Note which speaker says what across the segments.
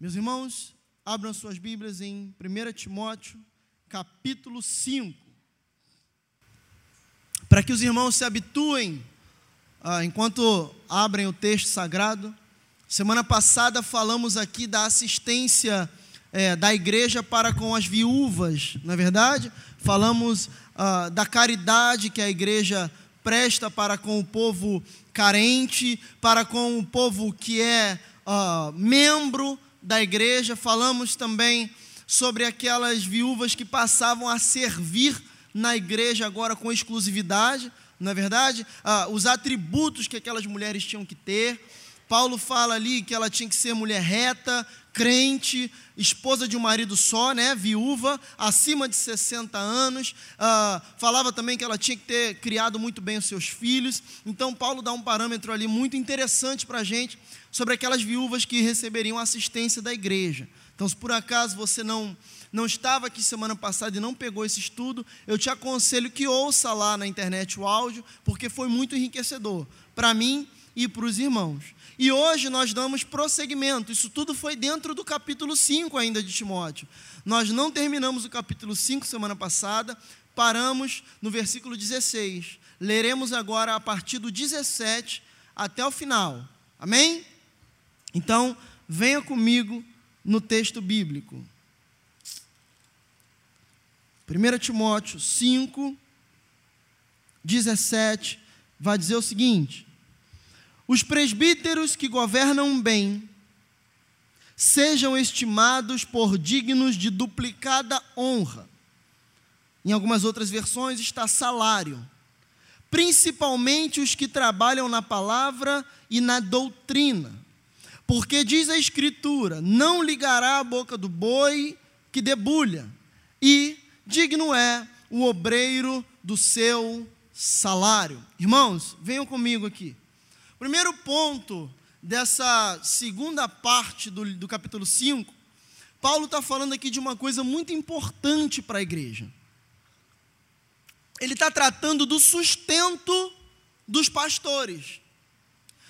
Speaker 1: Meus irmãos, abram suas Bíblias em 1 Timóteo, capítulo 5. Para que os irmãos se habituem, ah, enquanto abrem o texto sagrado, semana passada falamos aqui da assistência é, da igreja para com as viúvas, na é verdade? Falamos ah, da caridade que a igreja presta para com o povo carente, para com o povo que é ah, membro da igreja, falamos também sobre aquelas viúvas que passavam a servir na igreja agora com exclusividade, não é verdade? Ah, os atributos que aquelas mulheres tinham que ter. Paulo fala ali que ela tinha que ser mulher reta, crente, esposa de um marido só, né, viúva, acima de 60 anos. Ah, falava também que ela tinha que ter criado muito bem os seus filhos. Então, Paulo dá um parâmetro ali muito interessante para a gente sobre aquelas viúvas que receberiam assistência da igreja. Então, se por acaso você não não estava aqui semana passada e não pegou esse estudo, eu te aconselho que ouça lá na internet o áudio, porque foi muito enriquecedor para mim e para os irmãos. E hoje nós damos prosseguimento. Isso tudo foi dentro do capítulo 5 ainda de Timóteo. Nós não terminamos o capítulo 5 semana passada, paramos no versículo 16. Leremos agora a partir do 17 até o final. Amém? Então, venha comigo no texto bíblico. 1 Timóteo 5, 17, vai dizer o seguinte: os presbíteros que governam bem sejam estimados por dignos de duplicada honra. Em algumas outras versões está salário, principalmente os que trabalham na palavra e na doutrina. Porque diz a Escritura: não ligará a boca do boi que debulha, e digno é o obreiro do seu salário. Irmãos, venham comigo aqui. Primeiro ponto dessa segunda parte do, do capítulo 5, Paulo está falando aqui de uma coisa muito importante para a igreja. Ele está tratando do sustento dos pastores,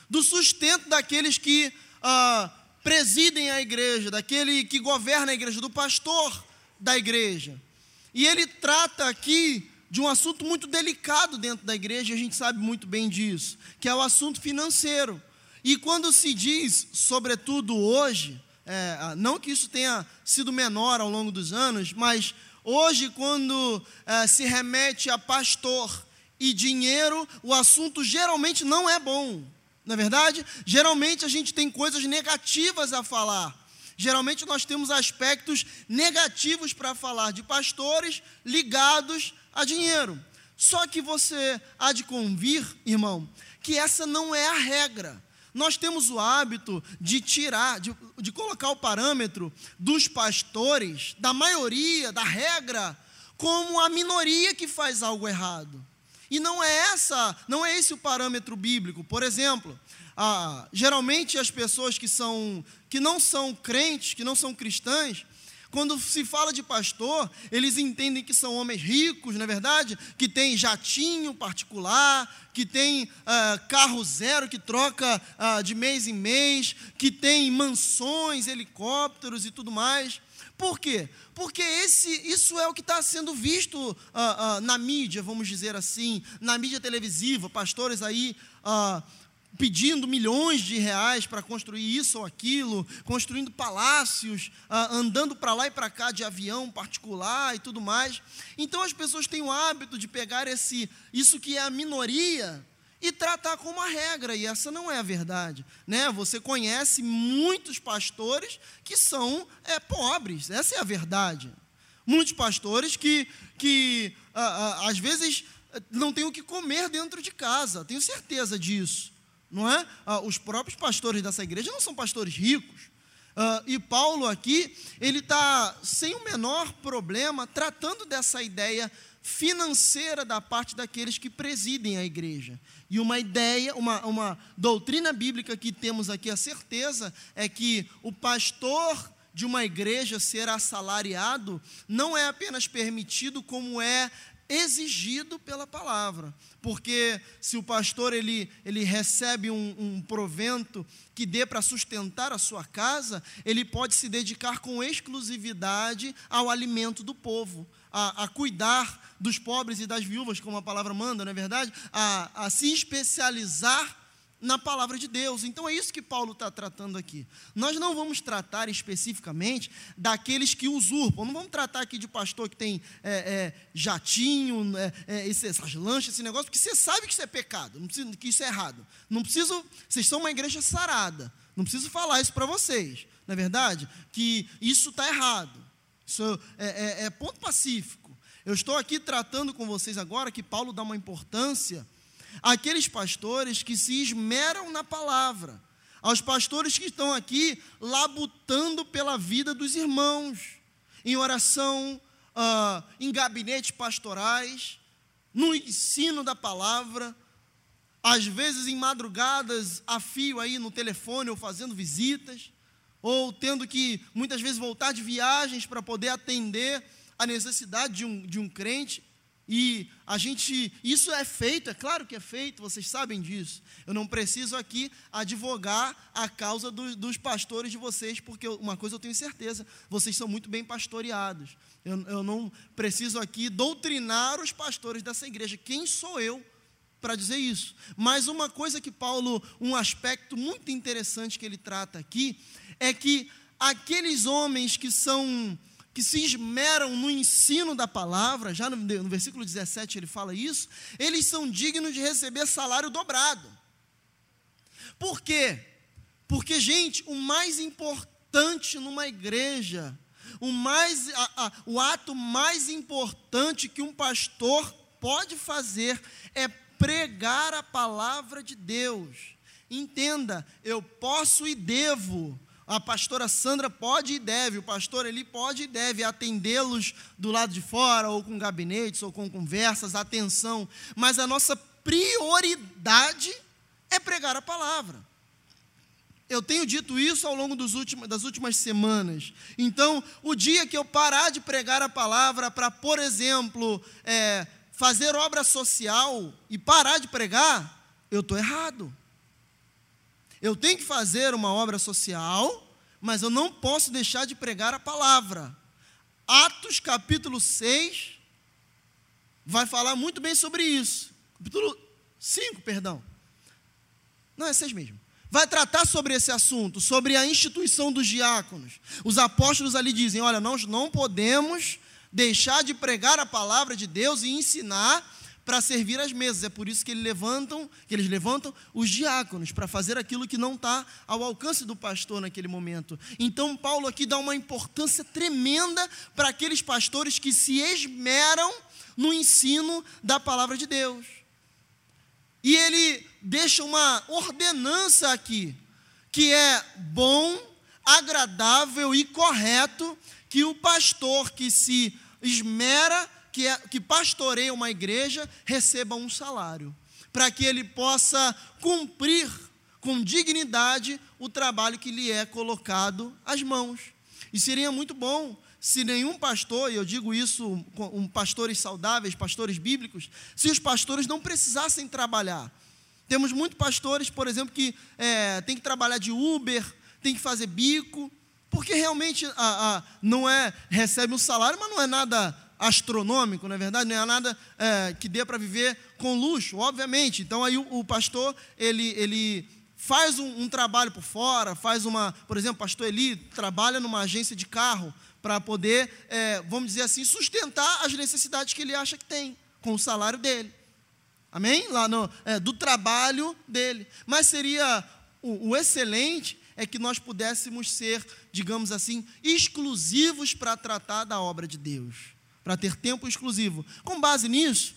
Speaker 1: do sustento daqueles que ah, presidem a igreja, daquele que governa a igreja, do pastor da igreja. E ele trata aqui de um assunto muito delicado dentro da igreja, e a gente sabe muito bem disso, que é o assunto financeiro. E quando se diz, sobretudo hoje, é, não que isso tenha sido menor ao longo dos anos, mas hoje, quando é, se remete a pastor e dinheiro, o assunto geralmente não é bom. Na é verdade, geralmente a gente tem coisas negativas a falar. Geralmente nós temos aspectos negativos para falar de pastores ligados a dinheiro. Só que você há de convir, irmão, que essa não é a regra. Nós temos o hábito de tirar, de, de colocar o parâmetro dos pastores, da maioria, da regra, como a minoria que faz algo errado. E não é essa, não é esse o parâmetro bíblico. Por exemplo, ah, geralmente as pessoas que são que não são crentes, que não são cristãs, quando se fala de pastor, eles entendem que são homens ricos, não é verdade? Que tem jatinho particular, que tem uh, carro zero que troca uh, de mês em mês, que tem mansões, helicópteros e tudo mais. Por quê? Porque esse, isso é o que está sendo visto uh, uh, na mídia, vamos dizer assim, na mídia televisiva, pastores aí uh, pedindo milhões de reais para construir isso ou aquilo, construindo palácios, andando para lá e para cá de avião particular e tudo mais. Então as pessoas têm o hábito de pegar esse, isso que é a minoria e tratar como a regra, e essa não é a verdade. Né? Você conhece muitos pastores que são é, pobres, essa é a verdade. Muitos pastores que, que ah, ah, às vezes não têm o que comer dentro de casa, tenho certeza disso não é? Ah, os próprios pastores dessa igreja não são pastores ricos. Ah, e Paulo aqui, ele está sem o menor problema tratando dessa ideia financeira da parte daqueles que presidem a igreja. E uma ideia, uma, uma doutrina bíblica que temos aqui a certeza é que o pastor de uma igreja ser assalariado não é apenas permitido, como é exigido pela palavra, porque se o pastor ele, ele recebe um, um provento que dê para sustentar a sua casa, ele pode se dedicar com exclusividade ao alimento do povo, a, a cuidar dos pobres e das viúvas, como a palavra manda, não é verdade? A, a se especializar na palavra de Deus. Então é isso que Paulo está tratando aqui. Nós não vamos tratar especificamente daqueles que usurpam. Não vamos tratar aqui de pastor que tem é, é, jatinho, é, é essas lanchas, esse negócio, porque você sabe que isso é pecado, precisa, que isso é errado. Não preciso. Vocês são uma igreja sarada. Não preciso falar isso para vocês. Não é verdade? Que isso está errado. Isso é, é, é ponto pacífico. Eu estou aqui tratando com vocês agora que Paulo dá uma importância aqueles pastores que se esmeram na palavra, aos pastores que estão aqui labutando pela vida dos irmãos, em oração, uh, em gabinetes pastorais, no ensino da palavra, às vezes em madrugadas a fio aí no telefone ou fazendo visitas, ou tendo que muitas vezes voltar de viagens para poder atender a necessidade de um, de um crente. E a gente, isso é feito, é claro que é feito, vocês sabem disso. Eu não preciso aqui advogar a causa do, dos pastores de vocês, porque uma coisa eu tenho certeza: vocês são muito bem pastoreados. Eu, eu não preciso aqui doutrinar os pastores dessa igreja. Quem sou eu para dizer isso? Mas uma coisa que Paulo, um aspecto muito interessante que ele trata aqui, é que aqueles homens que são que se esmeram no ensino da palavra, já no, no, versículo 17 ele fala isso, eles são dignos de receber salário dobrado. Por quê? Porque, gente, o mais importante numa igreja, o, mais, a, a, o ato mais importante que um pastor pode fazer é pregar a palavra de Deus. Entenda, eu posso e devo a pastora Sandra pode e deve, o pastor ele pode e deve atendê-los do lado de fora, ou com gabinetes, ou com conversas, atenção, mas a nossa prioridade é pregar a palavra. Eu tenho dito isso ao longo últimos, das últimas semanas. Então, o dia que eu parar de pregar a palavra para, por exemplo, é, fazer obra social e parar de pregar, eu estou errado. Eu tenho que fazer uma obra social, mas eu não posso deixar de pregar a palavra. Atos capítulo 6 vai falar muito bem sobre isso. Capítulo 5, perdão. Não, é 6 mesmo. Vai tratar sobre esse assunto, sobre a instituição dos diáconos. Os apóstolos ali dizem: olha, nós não podemos deixar de pregar a palavra de Deus e ensinar para servir as mesas. É por isso que eles levantam, que eles levantam os diáconos para fazer aquilo que não está ao alcance do pastor naquele momento. Então Paulo aqui dá uma importância tremenda para aqueles pastores que se esmeram no ensino da palavra de Deus. E ele deixa uma ordenança aqui, que é bom, agradável e correto que o pastor que se esmera que, é, que pastoreia uma igreja receba um salário, para que ele possa cumprir com dignidade o trabalho que lhe é colocado às mãos. E seria muito bom se nenhum pastor, e eu digo isso com pastores saudáveis, pastores bíblicos, se os pastores não precisassem trabalhar. Temos muitos pastores, por exemplo, que é, tem que trabalhar de Uber, tem que fazer bico, porque realmente a, a, não é recebe um salário, mas não é nada astronômico, não é verdade? Não é nada é, que dê para viver com luxo, obviamente. Então aí o, o pastor, ele, ele faz um, um, trabalho por fora, faz uma, por exemplo, pastor Eli trabalha numa agência de carro para poder, é, vamos dizer assim, sustentar as necessidades que ele acha que tem, com o salário dele. Amém? Lá no, é, do trabalho dele. Mas seria o, o excelente é que nós pudéssemos ser, digamos assim, exclusivos para tratar da obra de Deus para ter tempo exclusivo. Com base nisso,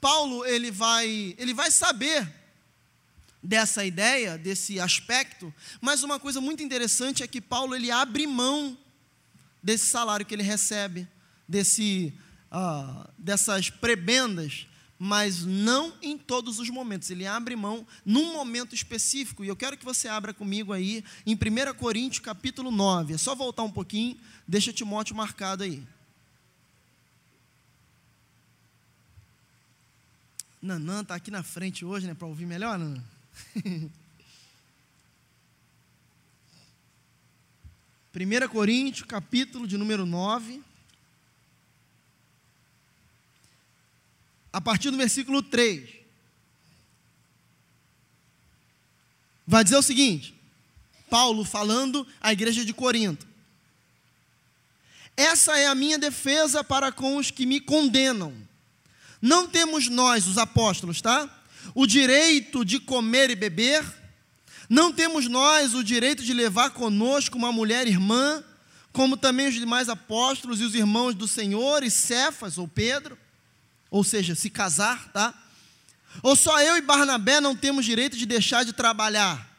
Speaker 1: Paulo ele vai, ele vai saber dessa ideia, desse aspecto, mas uma coisa muito interessante é que Paulo ele abre mão desse salário que ele recebe, desse, uh, dessas prebendas, mas não em todos os momentos. Ele abre mão num momento específico. E eu quero que você abra comigo aí em 1 Coríntios capítulo 9. É só voltar um pouquinho, deixa Timóteo marcado aí. Nanã está aqui na frente hoje, né, para ouvir melhor, Nanã? 1 Coríntios, capítulo de número 9. A partir do versículo 3. Vai dizer o seguinte: Paulo falando à igreja de Corinto. Essa é a minha defesa para com os que me condenam. Não temos nós, os apóstolos, tá? O direito de comer e beber não temos nós o direito de levar conosco uma mulher irmã, como também os demais apóstolos e os irmãos do Senhor, e Cefas ou Pedro, ou seja, se casar, tá? Ou só eu e Barnabé não temos direito de deixar de trabalhar?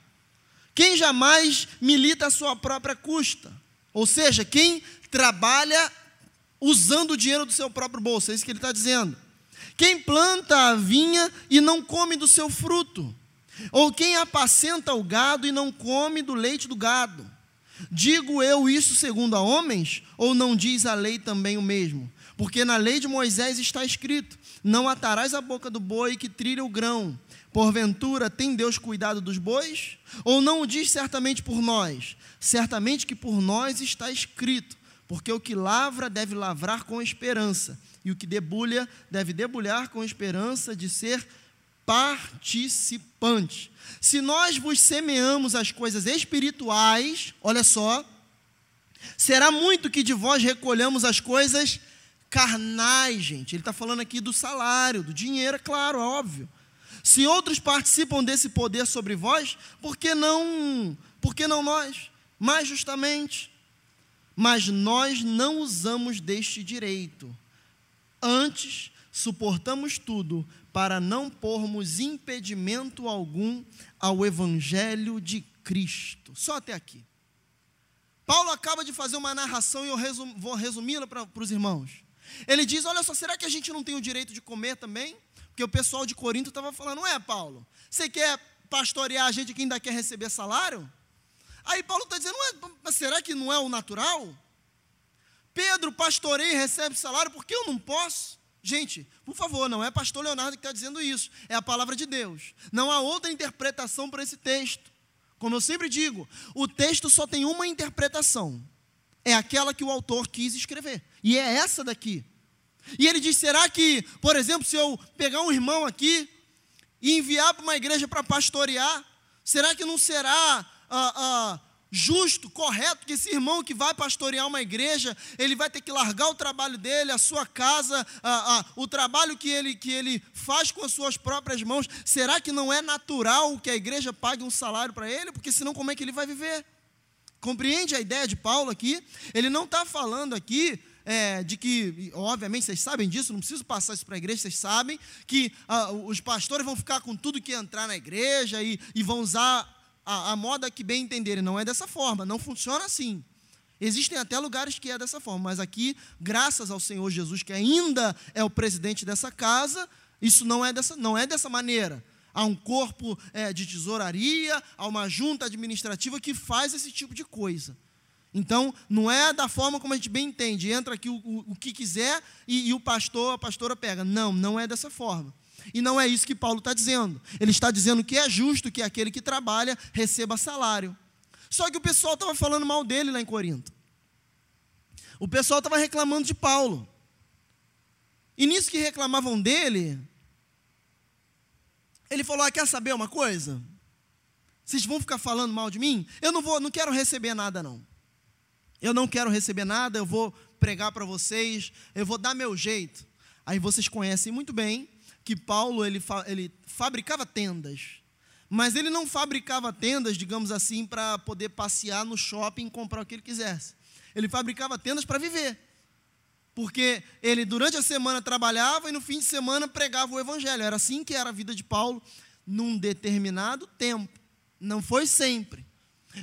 Speaker 1: Quem jamais milita a sua própria custa? Ou seja, quem trabalha usando o dinheiro do seu próprio bolso, é isso que ele está dizendo. Quem planta a vinha e não come do seu fruto? Ou quem apacenta o gado e não come do leite do gado? Digo eu isso segundo a homens, ou não diz a lei também o mesmo? Porque na lei de Moisés está escrito: Não atarás a boca do boi que trilha o grão. Porventura tem Deus cuidado dos bois? Ou não o diz certamente por nós? Certamente que por nós está escrito: Porque o que lavra deve lavrar com esperança, e o que debulha deve debulhar com esperança de ser participante. Se nós vos semeamos as coisas espirituais, olha só, será muito que de vós recolhamos as coisas carnais, gente. Ele está falando aqui do salário, do dinheiro, é claro, é óbvio. Se outros participam desse poder sobre vós, por que não, por que não nós? Mais justamente. Mas nós não usamos deste direito. Antes, suportamos tudo para não pormos impedimento algum ao Evangelho de Cristo. Só até aqui. Paulo acaba de fazer uma narração e eu resum, vou resumi-la para os irmãos. Ele diz: Olha só, será que a gente não tem o direito de comer também? Porque o pessoal de Corinto estava falando: Não é, Paulo? Você quer pastorear a gente que ainda quer receber salário? Aí Paulo está dizendo: é, Será que não é o natural? Pedro pastoreia e recebe salário, por que eu não posso? Gente, por favor, não é pastor Leonardo que está dizendo isso, é a palavra de Deus. Não há outra interpretação para esse texto. Como eu sempre digo, o texto só tem uma interpretação. É aquela que o autor quis escrever. E é essa daqui. E ele diz: será que, por exemplo, se eu pegar um irmão aqui e enviar para uma igreja para pastorear, será que não será ah, ah, justo, correto, que esse irmão que vai pastorear uma igreja, ele vai ter que largar o trabalho dele, a sua casa, a, a, o trabalho que ele, que ele faz com as suas próprias mãos. Será que não é natural que a igreja pague um salário para ele? Porque senão, como é que ele vai viver? Compreende a ideia de Paulo aqui? Ele não está falando aqui é, de que, obviamente, vocês sabem disso, não preciso passar isso para a igreja, vocês sabem que ah, os pastores vão ficar com tudo que entrar na igreja e, e vão usar a, a moda que bem entenderem. Não é dessa forma, não funciona assim. Existem até lugares que é dessa forma, mas aqui, graças ao Senhor Jesus, que ainda é o presidente dessa casa, isso não é dessa, não é dessa maneira. Há um corpo é, de tesouraria, há uma junta administrativa que faz esse tipo de coisa. Então, não é da forma como a gente bem entende, entra aqui o, o, o que quiser e, e o pastor, a pastora pega. Não, não é dessa forma. E não é isso que Paulo está dizendo. Ele está dizendo que é justo que aquele que trabalha receba salário. Só que o pessoal estava falando mal dele lá em Corinto. O pessoal estava reclamando de Paulo. E nisso que reclamavam dele, ele falou: ah, quer saber uma coisa? Vocês vão ficar falando mal de mim? Eu não vou, não quero receber nada não. Eu não quero receber nada, eu vou pregar para vocês, eu vou dar meu jeito. Aí vocês conhecem muito bem que Paulo ele, fa ele fabricava tendas. Mas ele não fabricava tendas, digamos assim, para poder passear no shopping e comprar o que ele quisesse. Ele fabricava tendas para viver. Porque ele durante a semana trabalhava e no fim de semana pregava o evangelho. Era assim que era a vida de Paulo num determinado tempo. Não foi sempre.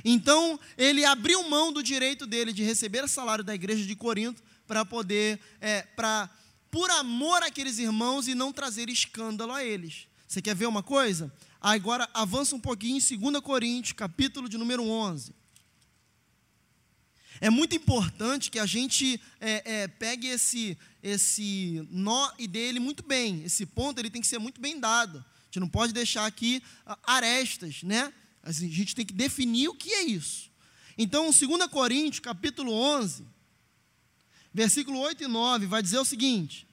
Speaker 1: Então, ele abriu mão do direito dele de receber salário da igreja de Corinto para poder, é, para por amor àqueles irmãos e não trazer escândalo a eles. Você quer ver uma coisa? Agora avança um pouquinho em 2 Coríntios, capítulo de número 11. É muito importante que a gente é, é, pegue esse, esse nó e dê ele muito bem. Esse ponto ele tem que ser muito bem dado. A gente não pode deixar aqui ah, arestas, né? A gente tem que definir o que é isso. Então, 2 Coríntios, capítulo 11, versículo 8 e 9, vai dizer o seguinte: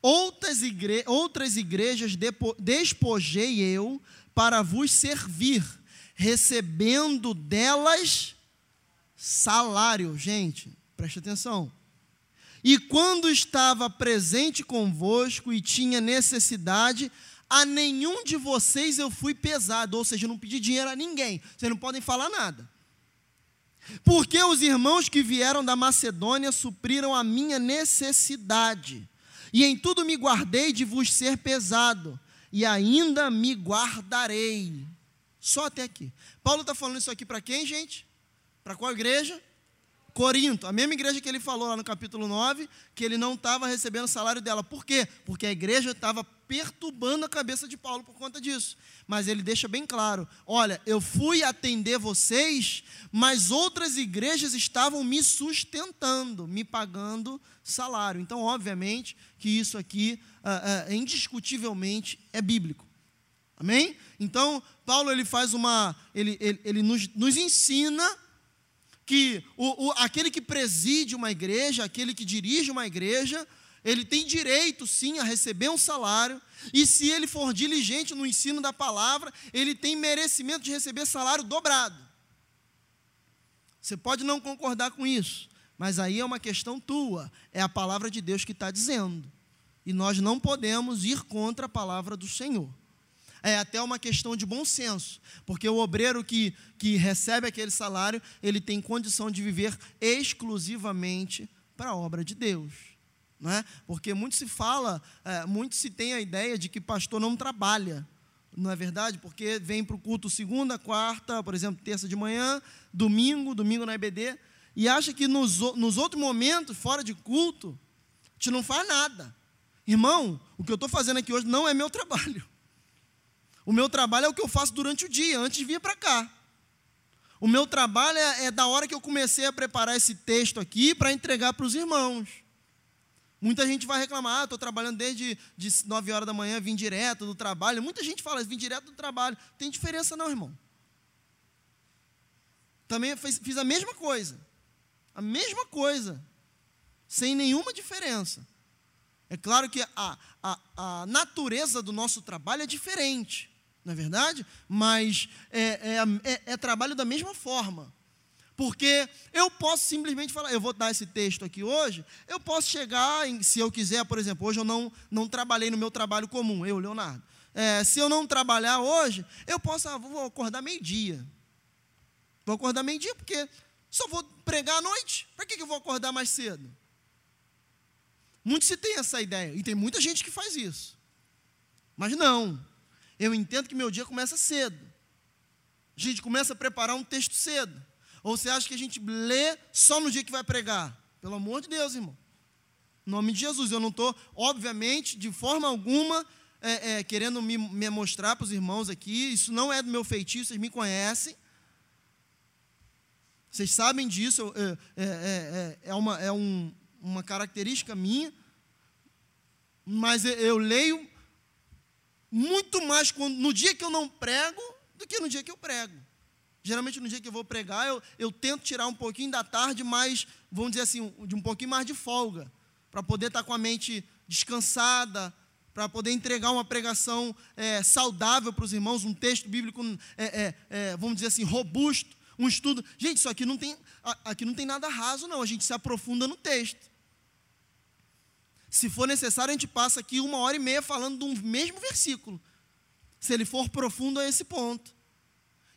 Speaker 1: Outras, igre outras igrejas despojei eu para vos servir, recebendo delas salário. Gente, preste atenção. E quando estava presente convosco e tinha necessidade, a nenhum de vocês eu fui pesado, ou seja, eu não pedi dinheiro a ninguém, vocês não podem falar nada. Porque os irmãos que vieram da Macedônia supriram a minha necessidade, e em tudo me guardei de vos ser pesado, e ainda me guardarei. Só até aqui. Paulo está falando isso aqui para quem, gente? Para qual igreja? Corinto, a mesma igreja que ele falou lá no capítulo 9, que ele não estava recebendo o salário dela. Por quê? Porque a igreja estava perturbando a cabeça de Paulo por conta disso. Mas ele deixa bem claro: olha, eu fui atender vocês, mas outras igrejas estavam me sustentando, me pagando salário. Então, obviamente, que isso aqui, ah, ah, indiscutivelmente, é bíblico. Amém? Então, Paulo ele faz uma. Ele, ele, ele nos, nos ensina que o, o, aquele que preside uma igreja, aquele que dirige uma igreja, ele tem direito sim a receber um salário, e se ele for diligente no ensino da palavra, ele tem merecimento de receber salário dobrado. Você pode não concordar com isso, mas aí é uma questão tua, é a palavra de Deus que está dizendo, e nós não podemos ir contra a palavra do Senhor é até uma questão de bom senso, porque o obreiro que, que recebe aquele salário, ele tem condição de viver exclusivamente para a obra de Deus. Não é? Porque muito se fala, é, muito se tem a ideia de que pastor não trabalha, não é verdade? Porque vem para o culto segunda, quarta, por exemplo, terça de manhã, domingo, domingo na EBD, e acha que nos, nos outros momentos, fora de culto, a gente não faz nada. Irmão, o que eu estou fazendo aqui hoje não é meu trabalho. O meu trabalho é o que eu faço durante o dia, antes de vir para cá. O meu trabalho é, é, da hora que eu comecei a preparar esse texto aqui para entregar para os irmãos. Muita gente vai reclamar, ah, estou trabalhando desde de 9 horas da manhã, vim direto do trabalho. Muita gente fala, vim direto do trabalho. Tem diferença não, irmão. Também fiz, fiz a mesma coisa. A mesma coisa. Sem nenhuma diferença. É claro que a, a, a natureza do nosso trabalho é diferente não é verdade? Mas é, é, é, é, trabalho da mesma forma. Porque eu posso simplesmente falar, eu vou dar esse texto aqui hoje, eu posso chegar, em, se eu quiser, por exemplo, hoje eu não, não trabalhei no meu trabalho comum, eu, Leonardo. É, se eu não trabalhar hoje, eu posso, ah, vou acordar meio-dia. Vou acordar meio-dia porque só vou pregar à noite. Para que, que eu vou acordar mais cedo? Muitos se tem essa ideia, e tem muita gente que faz isso. Mas não, eu entendo que meu dia começa cedo. A gente começa a preparar um texto cedo. Ou você acha que a gente lê só no dia que vai pregar? Pelo amor de Deus, irmão. Em nome de Jesus. Eu não estou, obviamente, de forma alguma, é, é, querendo me, me mostrar para os irmãos aqui. Isso não é do meu feitio, vocês me conhecem. Vocês sabem disso. É, é, é, é uma, é um, uma característica minha. Mas eu leio muito mais quando, no dia que eu não prego do que no dia que eu prego. Geralmente no dia que eu vou pregar, eu, eu tento tirar um pouquinho da tarde, mas vamos dizer assim, de um pouquinho mais de folga, para poder estar com a mente descansada, para poder entregar uma pregação é, saudável para os irmãos, um texto bíblico, é, é, é, vamos dizer assim, robusto, um estudo. Gente, isso aqui não tem, aqui não tem nada raso, não. A gente se aprofunda no texto. Se for necessário, a gente passa aqui uma hora e meia falando do mesmo versículo, se ele for profundo a esse ponto.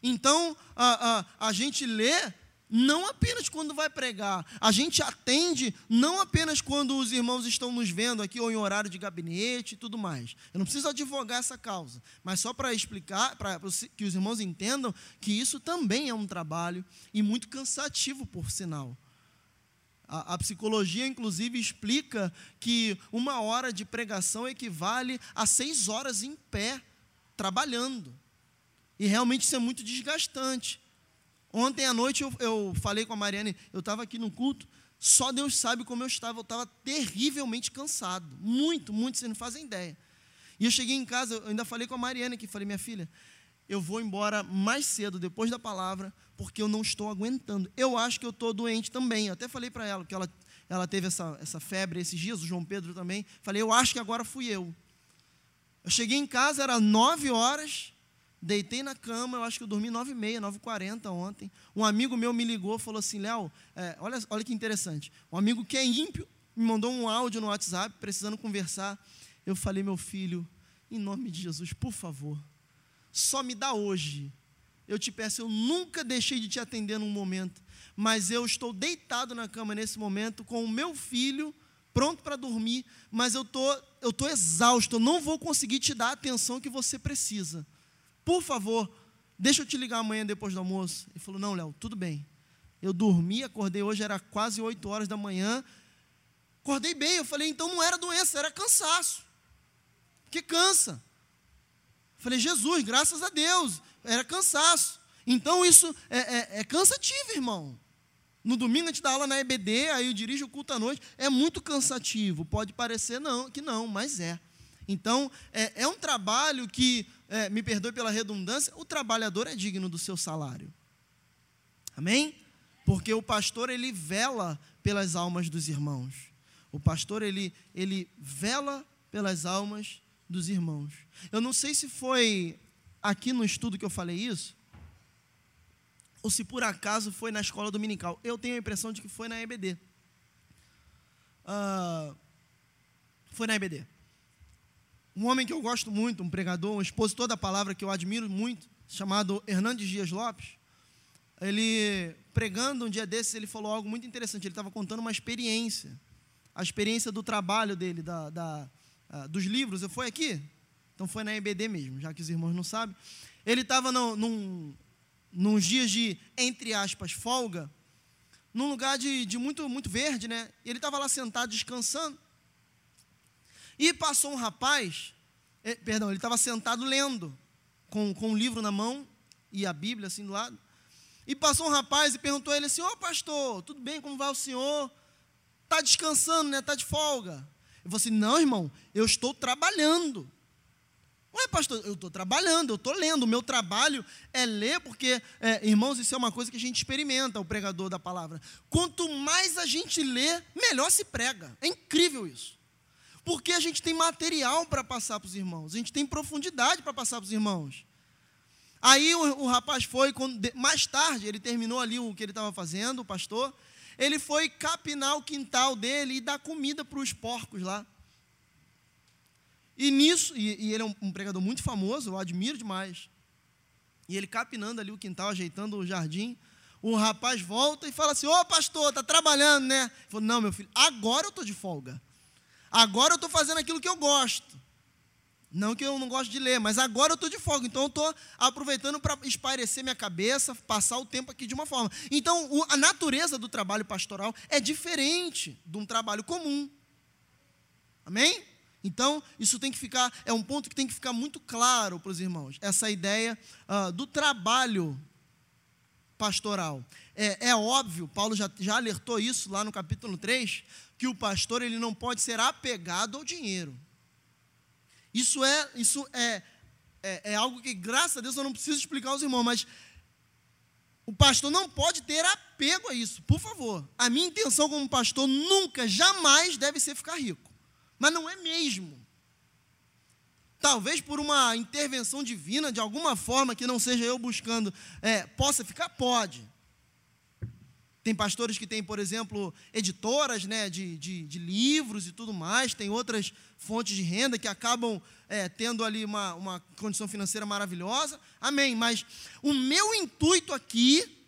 Speaker 1: Então, a, a, a gente lê não apenas quando vai pregar, a gente atende não apenas quando os irmãos estão nos vendo aqui ou em horário de gabinete e tudo mais. Eu não preciso advogar essa causa, mas só para explicar, para que os irmãos entendam que isso também é um trabalho e muito cansativo, por sinal. A, a, psicologia, inclusive, explica que uma hora de pregação equivale a seis horas em pé, trabalhando. E realmente isso é muito desgastante. Ontem à noite eu, eu falei com a Mariane, eu estava aqui no culto, só Deus sabe como eu estava. Eu estava terrivelmente cansado. Muito, muito, vocês não fazem ideia. E eu cheguei em casa, eu ainda falei com a Mariane aqui, falei, minha filha, eu vou embora mais cedo, depois da palavra, porque eu não estou aguentando. Eu acho que eu estou doente também. Eu até falei para ela, que ela, ela teve essa, essa febre esses dias, o João Pedro também. Falei, eu acho que agora fui eu. Eu cheguei em casa, era nove horas, Deitei na cama, eu acho que eu dormi 9 e meia, 9 e 40 ontem. Um amigo meu me ligou falou assim, Léo, é, olha, olha que interessante. Um amigo que é ímpio me mandou um áudio no WhatsApp, precisando conversar. Eu falei, meu filho, em nome de Jesus, por favor, só me dá hoje. Eu te peço, eu nunca deixei de te atender num momento, mas eu estou deitado na cama nesse momento com o meu filho pronto para dormir, mas eu tô, eu tô exausto, eu não vou conseguir te dar a atenção que você precisa. Por favor, deixa eu te ligar amanhã depois do almoço. Ele falou: Não, Léo, tudo bem. Eu dormi, acordei hoje, era quase 8 horas da manhã. Acordei bem. Eu falei: Então não era doença, era cansaço. Que cansa. Eu falei: Jesus, graças a Deus, era cansaço. Então isso é, é, é cansativo, irmão. No domingo a gente dá aula na EBD, aí eu dirijo o culto à noite. É muito cansativo. Pode parecer não, que não, mas é. Então, é, é um trabalho que é, me perdoe pela redundância, o trabalhador é digno do seu salário. Amém? Porque o pastor ele vela pelas almas dos irmãos. O pastor ele ele vela pelas almas dos irmãos. Eu não sei se foi aqui no estudo que eu falei isso, ou se por acaso foi na escola dominical. Eu tenho a impressão de que foi na EBD. Uh, ah, foi na EBD. Um homem que eu gosto muito, um pregador, um expositor da palavra que eu admiro muito, chamado Hernandes Dias Lopes, ele, pregando um dia desses, ele falou algo muito interessante. Ele estava contando uma experiência, a experiência do trabalho dele, da, da uh, dos livros. Eu fui aqui? Então foi na EBD mesmo, já que os irmãos não sabem. Ele estava num, num dias de, entre aspas, folga, num lugar de, de muito, muito verde, né? E ele estava lá sentado descansando. E passou um rapaz, eh, perdão, ele estava sentado lendo, com, com um livro na mão e a Bíblia assim do lado. E passou um rapaz e perguntou a ele assim: Ô oh, pastor, tudo bem? Como vai o senhor? Está descansando, né? Está de folga. Eu falei assim: Não, irmão, eu estou trabalhando. Ué, pastor, eu estou trabalhando, eu estou lendo. O meu trabalho é ler, porque, é, irmãos, isso é uma coisa que a gente experimenta, o pregador da palavra. Quanto mais a gente lê, melhor se prega. É incrível isso. Porque a gente tem material para passar para os irmãos, a gente tem profundidade para passar para os irmãos. Aí o, o rapaz foi, quando, mais tarde, ele terminou ali o que ele estava fazendo, o pastor, ele foi capinar o quintal dele e dar comida para os porcos lá. E nisso, e, e ele é um, um, pregador muito famoso, eu admiro demais. E ele capinando ali o quintal, ajeitando o jardim, o rapaz volta e fala assim: Ô pastor, está trabalhando, né? Ele falou: Não, meu filho, agora eu estou de folga. Agora eu estou fazendo aquilo que eu gosto. Não que eu não gosto de ler, mas agora eu estou de folga. Então eu estou aproveitando para espairecer minha cabeça, passar o tempo aqui de uma forma. Então o, a natureza do trabalho pastoral é diferente de um trabalho comum. Amém? Então, isso tem que ficar, é um ponto que tem que ficar muito claro para os irmãos, essa ideia uh, do trabalho pastoral. É, é, óbvio, Paulo já, já alertou isso lá no capítulo 3, que o pastor ele não pode ser apegado ao dinheiro. Isso é, isso é, é, é algo que, graças a Deus, eu não preciso explicar aos irmãos, mas o pastor não pode ter apego a isso, por favor. A minha intenção como pastor nunca, jamais deve ser ficar rico. Mas não é mesmo. Talvez por uma intervenção divina, de alguma forma que não seja eu buscando, é, possa ficar? Pode. Tem pastores que têm, por exemplo, editoras né, de, de, de, livros e tudo mais, tem outras fontes de renda que acabam é, tendo ali uma, uma condição financeira maravilhosa. Amém. Mas o meu intuito aqui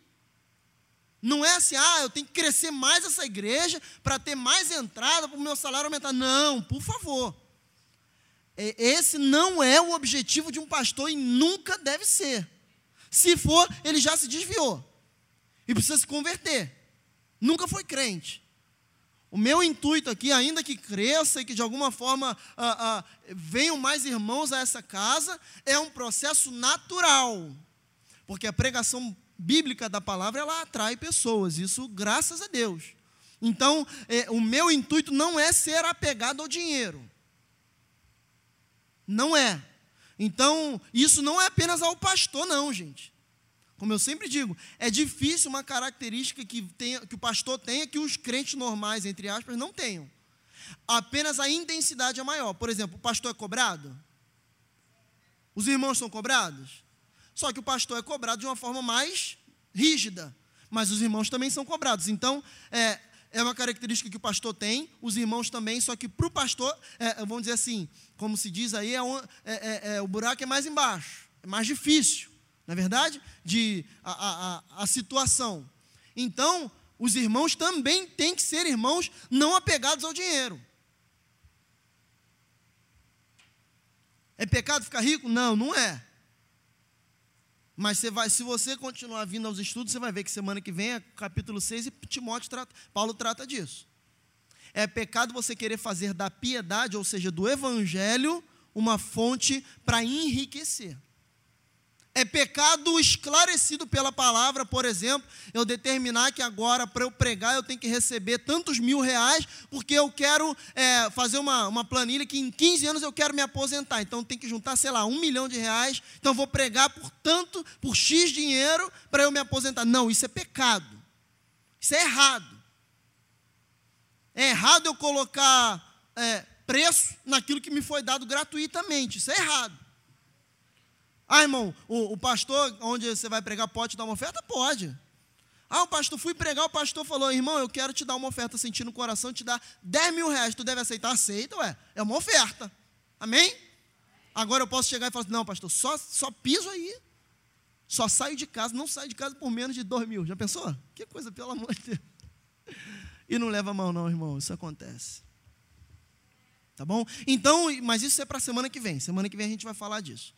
Speaker 1: não é assim, ah, eu tenho que crescer mais essa igreja para ter mais entrada, para o meu salário aumentar. Não, por favor. Esse não é o objetivo de um pastor e nunca deve ser. Se for, ele já se desviou e precisa se converter. Nunca foi crente. O meu intuito aqui, ainda que cresça e que de alguma forma ah, ah, venham mais irmãos a essa casa, é um processo natural. Porque a pregação bíblica da palavra, ela atrai pessoas, isso graças a Deus. Então, é, o meu intuito não é ser apegado ao dinheiro. Não é. Então, isso não é apenas ao pastor, não, gente. Como eu sempre digo, é difícil uma característica que, tenha, que o pastor tenha que os crentes normais, entre aspas, não tenham. Apenas a intensidade é maior. Por exemplo, o pastor é cobrado? Os irmãos são cobrados? Só que o pastor é cobrado de uma forma mais rígida, mas os irmãos também são cobrados. Então, é, é uma característica que o pastor tem, os irmãos também, só que para o pastor, é, vamos dizer assim, como se diz aí, é, um, é, é, é o buraco é mais embaixo, é mais difícil na é verdade? De a, a, a situação. Então, os irmãos também têm que ser irmãos não apegados ao dinheiro. É pecado ficar rico? Não, não é. Mas você vai, se você continuar vindo aos estudos, você vai ver que semana que vem é capítulo 6 e Timóteo trata, Paulo trata disso. É pecado você querer fazer da piedade, ou seja, do evangelho, uma fonte para enriquecer. É pecado esclarecido pela palavra, por exemplo, eu determinar que agora, para eu pregar, eu tenho que receber tantos mil reais, porque eu quero é, fazer uma, uma planilha que em 15 anos eu quero me aposentar. Então tem que juntar, sei lá, um milhão de reais. Então vou pregar por tanto, por X dinheiro, para eu me aposentar. Não, isso é pecado. Isso é errado. É errado eu colocar é, preço naquilo que me foi dado gratuitamente. Isso é errado. Ah, irmão, o, o pastor, onde você vai pregar, pode te dar uma oferta? Pode. Ah, o pastor, fui pregar, o pastor falou, irmão, eu quero te dar uma oferta, sentindo no coração, te dar 10 mil reais, tu deve aceitar, aceita, ué, é uma oferta, amém? Agora eu posso chegar e falar assim, não, pastor, só, só piso aí, só saio de casa, não saio de casa por menos de 2 mil, já pensou? Que coisa, pelo amor de Deus. E não leva mão não, irmão, isso acontece. Tá bom? Então, mas isso é para semana que vem, semana que vem a gente vai falar disso.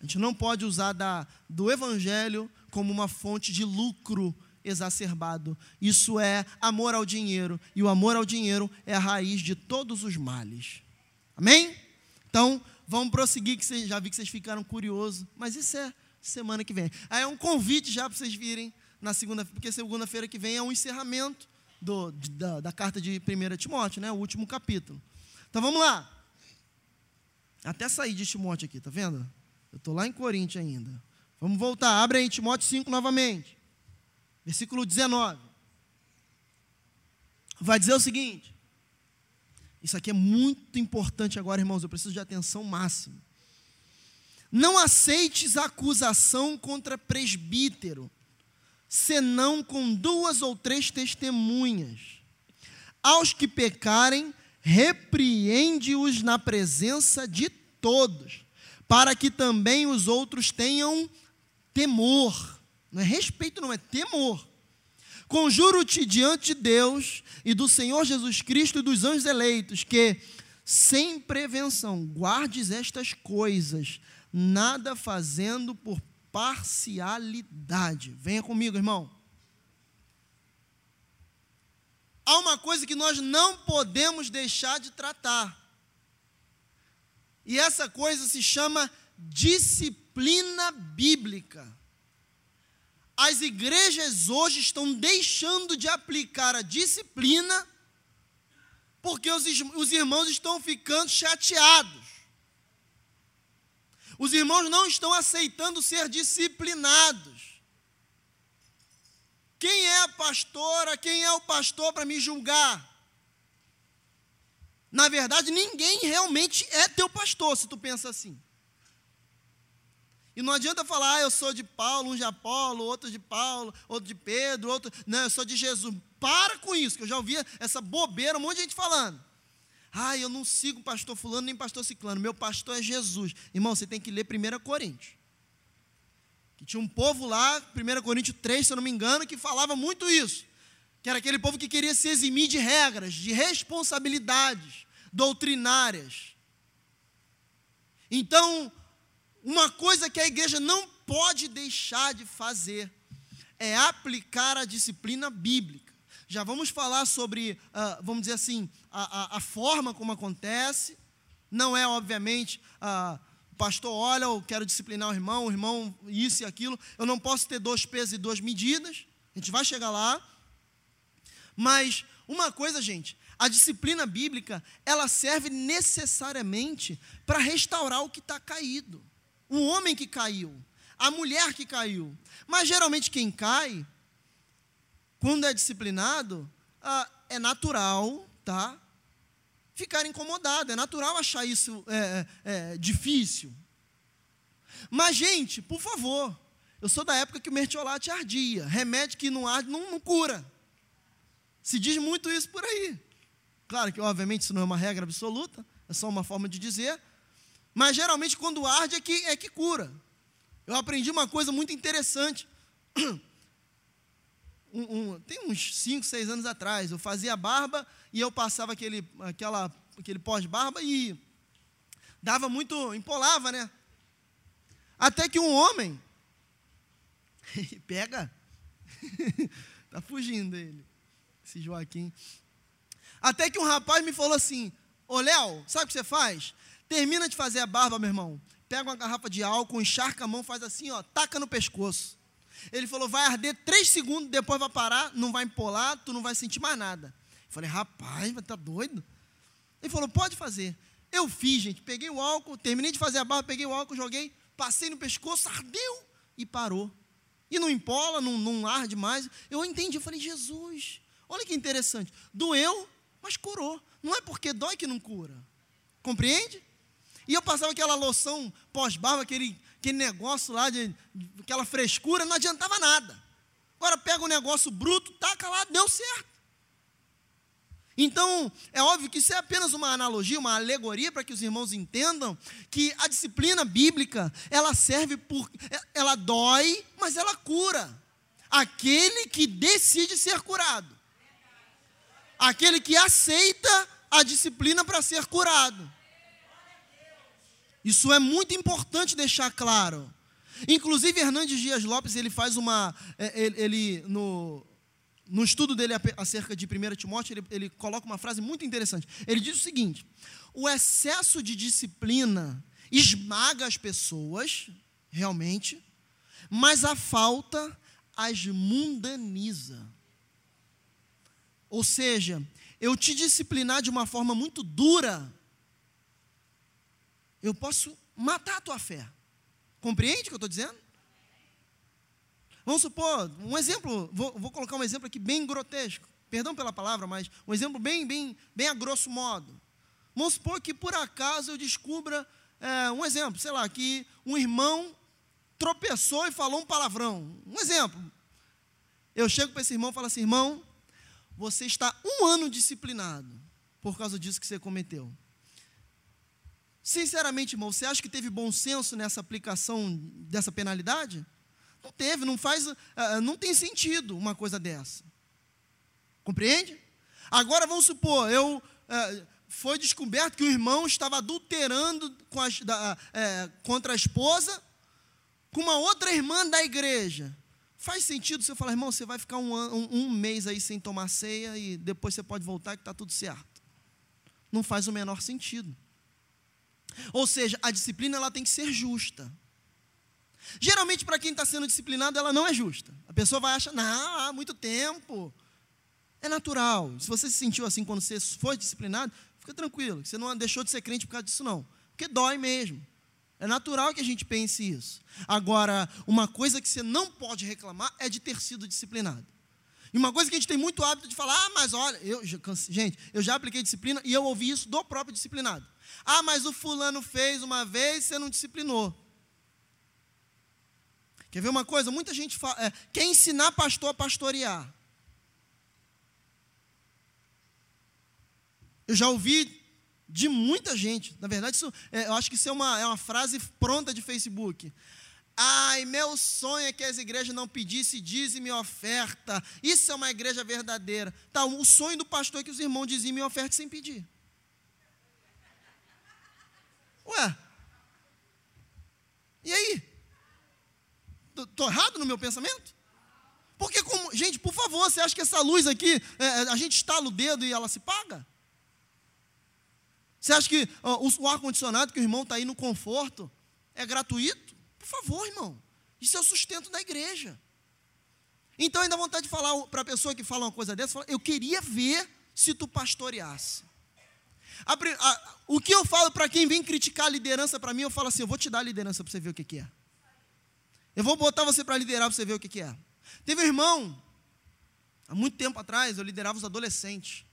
Speaker 1: A gente não pode usar da, do evangelho como uma fonte de lucro exacerbado. Isso é amor ao dinheiro. E o amor ao dinheiro é a raiz de todos os males. Amém? Então, vamos prosseguir, que vocês, já vi que vocês ficaram curiosos. Mas isso é semana que vem. Aí é um convite já para vocês virem na segunda, porque segunda-feira que vem é um encerramento do, da, da carta de 1 Timóteo, né? o último capítulo. Então vamos lá. Até sair de Timóteo aqui, tá vendo? Eu estou lá em Coríntios ainda. Vamos voltar. Abre aí Timóteo 5 novamente. Versículo 19. Vai dizer o seguinte. Isso aqui é muito importante agora, irmãos. Eu preciso de atenção máxima. Não aceites acusação contra presbítero, senão com duas ou três testemunhas. Aos que pecarem, repreende-os na presença de todos para que também os outros tenham temor. Não é respeito, não é temor. Conjuro-te diante de Deus e do Senhor Jesus Cristo e dos anjos eleitos que, sem prevenção, guardes estas coisas, nada fazendo por parcialidade. Venha comigo, irmão. Há uma coisa que nós não podemos deixar de tratar. E essa coisa se chama disciplina bíblica. As igrejas hoje estão deixando de aplicar a disciplina porque os, os irmãos estão ficando chateados. Os irmãos não estão aceitando ser disciplinados. Quem é a pastora, quem é o pastor para me julgar? Na verdade, ninguém realmente é teu pastor, se tu pensa assim. E não adianta falar, ah, eu sou de Paulo, um de Apolo, outro de Paulo, outro de Pedro, outro. Não, eu sou de Jesus. Para com isso, que eu já ouvi essa bobeira, um monte de gente falando. Ah, eu não sigo pastor fulano nem pastor ciclano, meu pastor é Jesus. Irmão, você tem que ler 1 Coríntios. Que tinha um povo lá, 1 Coríntios 3, se eu não me engano, que falava muito isso que era aquele povo que queria se eximir de regras, de responsabilidades doutrinárias. Então, uma coisa que a igreja não pode deixar de fazer é aplicar a disciplina bíblica. Já vamos falar sobre, uh, vamos dizer assim, a, a, a, forma como acontece. Não é, obviamente, uh, pastor olha, eu quero disciplinar o irmão, o irmão isso e aquilo. Eu não posso ter dois pesos e duas medidas. A gente vai chegar lá. Mas uma coisa, gente, a disciplina bíblica, ela serve necessariamente para restaurar o que está caído. O homem que caiu, a mulher que caiu. Mas geralmente quem cai, quando é disciplinado, ah, é natural, tá? Ficar incomodado, é natural achar isso é, é, é, difícil. Mas, gente, por favor, eu sou da época que o mertiolate ardia. Remédio que não arde não, não cura. Se diz muito isso por aí. Claro que, obviamente, isso não é uma regra absoluta, é só uma forma de dizer. Mas geralmente, quando arde, é que, é que cura. Eu aprendi uma coisa muito interessante. Um, um, tem uns 5, 6 anos atrás, eu fazia barba e eu passava aquele, aquela, aquele pós-barba e dava muito, empolava, né? Até que um homem pega, tá fugindo ele esse Joaquim. Até que um rapaz me falou assim: Ô Léo, sabe o que você faz? Termina de fazer a barba, meu irmão. Pega uma garrafa de álcool, encharca a mão, faz assim, ó, taca no pescoço. Ele falou: vai arder três segundos, depois vai parar, não vai empolar, tu não vai sentir mais nada. Eu falei: rapaz, tá doido? Ele falou: pode fazer. Eu fiz, gente. Peguei o álcool, terminei de fazer a barba, peguei o álcool, joguei, passei no pescoço, ardeu e parou. E não empola, não, não arde mais. Eu entendi, eu falei: Jesus, Olha que interessante. Doeu, mas curou. Não é porque dói que não cura. Compreende? E eu passava aquela loção pós-barba, aquele, aquele negócio lá, de, aquela frescura, não adiantava nada. Agora pega um negócio bruto, taca lá, deu certo. Então, é óbvio que isso é apenas uma analogia, uma alegoria para que os irmãos entendam que a disciplina bíblica, ela serve por ela dói, mas ela cura. Aquele que decide ser curado aquele que aceita a disciplina para ser curado. Isso é muito importante deixar claro. Inclusive, Hernandes Dias Lopes, ele faz uma. É, ele, ele no, no estudo dele acerca de 1 Timóteo, ele, ele coloca uma frase muito interessante. Ele diz o seguinte: o excesso de disciplina esmaga as pessoas, realmente, mas a falta as mundaniza. Ou seja, eu te disciplinar de uma forma muito dura, eu posso matar a tua fé. Compreende o que eu estou dizendo? Vamos supor, um exemplo, vou, vou, colocar um exemplo aqui bem grotesco. Perdão pela palavra, mas um exemplo bem, bem, bem a grosso modo. Vamos supor que por acaso eu descubra é, um exemplo, sei lá, que um irmão tropeçou e falou um palavrão. Um exemplo. Eu chego para esse irmão e falo assim, irmão, você está um ano disciplinado por causa disso que você cometeu. Sinceramente, irmão, você acha que teve bom senso nessa aplicação dessa penalidade? Não teve, não faz, uh, não tem sentido uma coisa dessa. Compreende? Agora vamos supor, eu uh, foi descoberto que o irmão estava adulterando da, uh, contra a esposa com uma outra irmã da igreja. Faz sentido você falar, irmão, você vai ficar um, um, um mês aí sem tomar ceia e depois você pode voltar que está tudo certo. Não faz o menor sentido. Ou seja, a disciplina ela tem que ser justa. Geralmente, para quem está sendo disciplinado, ela não é justa. A pessoa vai achar, não, há muito tempo. É natural. Se você se sentiu assim quando você foi disciplinado, fica tranquilo. Você não deixou de ser crente por causa disso, não. Porque dói mesmo. É natural que a gente pense isso. Agora, uma coisa que você não pode reclamar é de ter sido disciplinado. E uma coisa que a gente tem muito hábito de falar, ah, mas olha, eu, gente, eu já apliquei disciplina e eu ouvi isso do próprio disciplinado. Ah, mas o fulano fez uma vez, você não disciplinou. Quer ver uma coisa? Muita gente fala, é, quer ensinar pastor a pastorear. Eu já ouvi de muita gente. Na verdade, isso, é, eu acho que isso é uma, é uma frase pronta de Facebook. Ai, meu sonho é que as igrejas não pedissem dízimo e oferta. Isso é uma igreja verdadeira. Tá, o sonho do pastor é que os irmãos dizimem e ofertem sem pedir. Ué? E aí? Estou errado no meu pensamento? Porque, como, gente, por favor, você acha que essa luz aqui, é, a gente estala o dedo e ela se paga? Você acha que ó, o ar-condicionado, que o irmão está aí no conforto, é gratuito? Por favor, irmão. Isso é o sustento da igreja. Então ainda vontade de falar para a pessoa que fala uma coisa dessa, fala, eu queria ver se tu pastoreasse. A, a, o que eu falo para quem vem criticar a liderança para mim, eu falo assim, eu vou te dar a liderança para você ver o que, que é. Eu vou botar você para liderar para você ver o que, que é. Teve um irmão, há muito tempo atrás, eu liderava os adolescentes.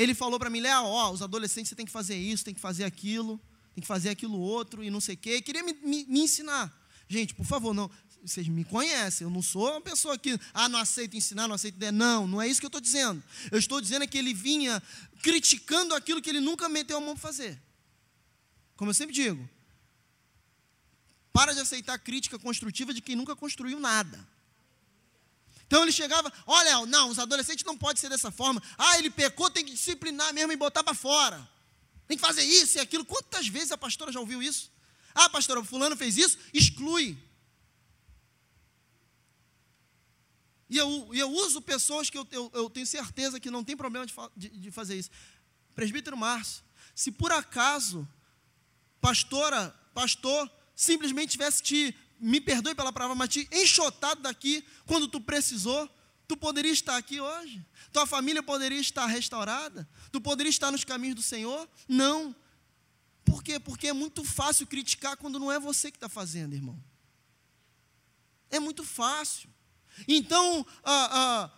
Speaker 1: Ele falou para mim, Léo, ó, os adolescentes você tem que fazer isso, tem que fazer aquilo, tem que fazer aquilo outro e não sei o quê. Queria me, me, me ensinar. Gente, por favor, não, vocês me conhecem, eu não sou uma pessoa que, ah, não aceito ensinar, não aceito. Não, não é isso que eu estou dizendo. Eu estou dizendo é que ele vinha criticando aquilo que ele nunca meteu a mão para fazer. Como eu sempre digo, para de aceitar crítica construtiva de quem nunca construiu nada. Então ele chegava, olha, não, os adolescentes não podem ser dessa forma. Ah, ele pecou, tem que disciplinar mesmo e botar para fora. Tem que fazer isso e aquilo. Quantas vezes a pastora já ouviu isso? Ah, pastora, fulano fez isso, exclui. E eu, eu uso pessoas que eu, eu, eu, tenho certeza que não tem problema de, de, de fazer isso. Presbítero Márcio, se por acaso, pastora, pastor, simplesmente tivesse te, me perdoe pela palavra, mas te enxotado daqui quando tu precisou, tu poderia estar aqui hoje? Tua família poderia estar restaurada? Tu poderia estar nos caminhos do Senhor? Não. Por quê? Porque é muito fácil criticar quando não é você que está fazendo, irmão. É muito fácil. Então, ah, ah,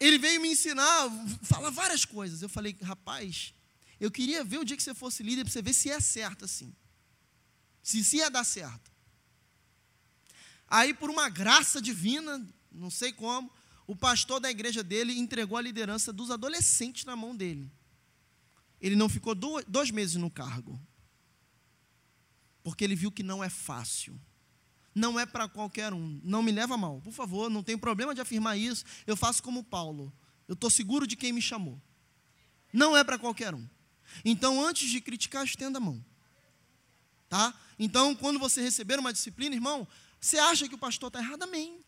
Speaker 1: ele veio me ensinar, fala várias coisas. Eu falei, rapaz, eu queria ver o dia que você fosse líder para você ver se é certo assim se, se ia dar certo. Aí, por uma graça divina, não sei como, o pastor da igreja dele entregou a liderança dos adolescentes na mão dele. Ele não ficou dois meses no cargo, porque ele viu que não é fácil. Não é para qualquer um. Não me leva mal, por favor, não tem problema de afirmar isso. Eu faço como Paulo. Eu estou seguro de quem me chamou. Não é para qualquer um. Então, antes de criticar, estenda a mão. Tá? Então, quando você receber uma disciplina, irmão, você acha que o pastor está errado? Amém.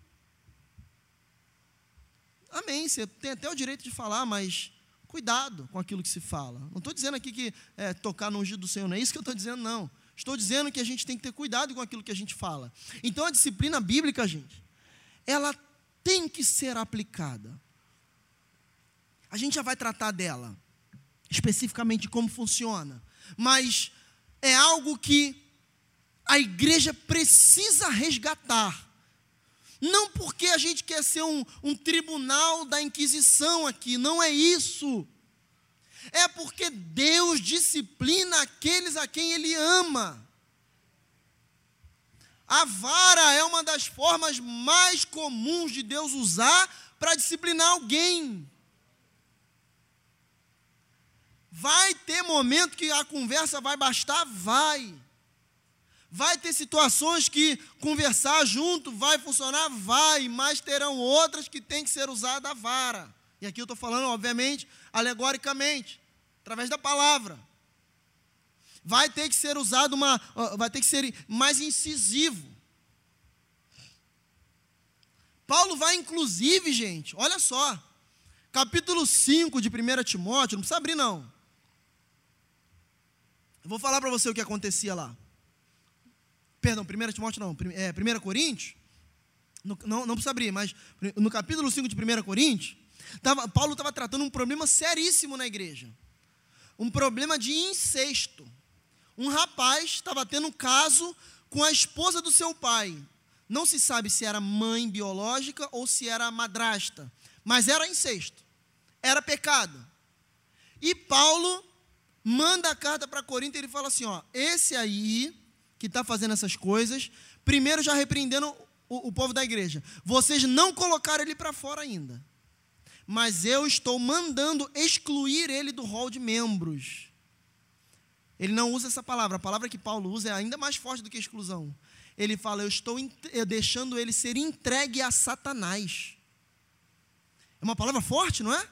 Speaker 1: Amém. Você tem até o direito de falar, mas cuidado com aquilo que se fala. Não estou dizendo aqui que é, tocar no ungido do Senhor, não é isso que eu estou dizendo, não. Estou dizendo que a gente tem que ter cuidado com aquilo que a gente fala. Então, a disciplina bíblica, gente, ela tem que ser aplicada. A gente já vai tratar dela, especificamente como funciona. Mas é algo que a igreja precisa resgatar. Não porque a gente quer ser um, um tribunal da Inquisição aqui, não é isso. É porque Deus disciplina aqueles a quem Ele ama. A vara é uma das formas mais comuns de Deus usar para disciplinar alguém. Vai ter momento que a conversa vai bastar? Vai. Vai ter situações que conversar junto vai funcionar? Vai, mas terão outras que tem que ser usada a vara. E aqui eu estou falando, obviamente, alegoricamente, através da palavra. Vai ter que ser usado uma. Vai ter que ser mais incisivo. Paulo vai, inclusive, gente, olha só, capítulo 5 de 1 Timóteo, não precisa abrir, não. Eu vou falar para você o que acontecia lá. Perdão, 1 Timóteo não, é, 1 Coríntios, não, não precisa abrir, mas no capítulo 5 de 1 Coríntios, tava, Paulo estava tratando um problema seríssimo na igreja. Um problema de incesto. Um rapaz estava tendo um caso com a esposa do seu pai. Não se sabe se era mãe biológica ou se era madrasta, mas era incesto. Era pecado. E Paulo manda a carta para Corinto e ele fala assim: ó, esse aí que está fazendo essas coisas, primeiro já repreendendo o, o povo da igreja, vocês não colocaram ele para fora ainda, mas eu estou mandando excluir ele do rol de membros. Ele não usa essa palavra, a palavra que Paulo usa é ainda mais forte do que exclusão. Ele fala: Eu estou deixando ele ser entregue a Satanás. É uma palavra forte, não é?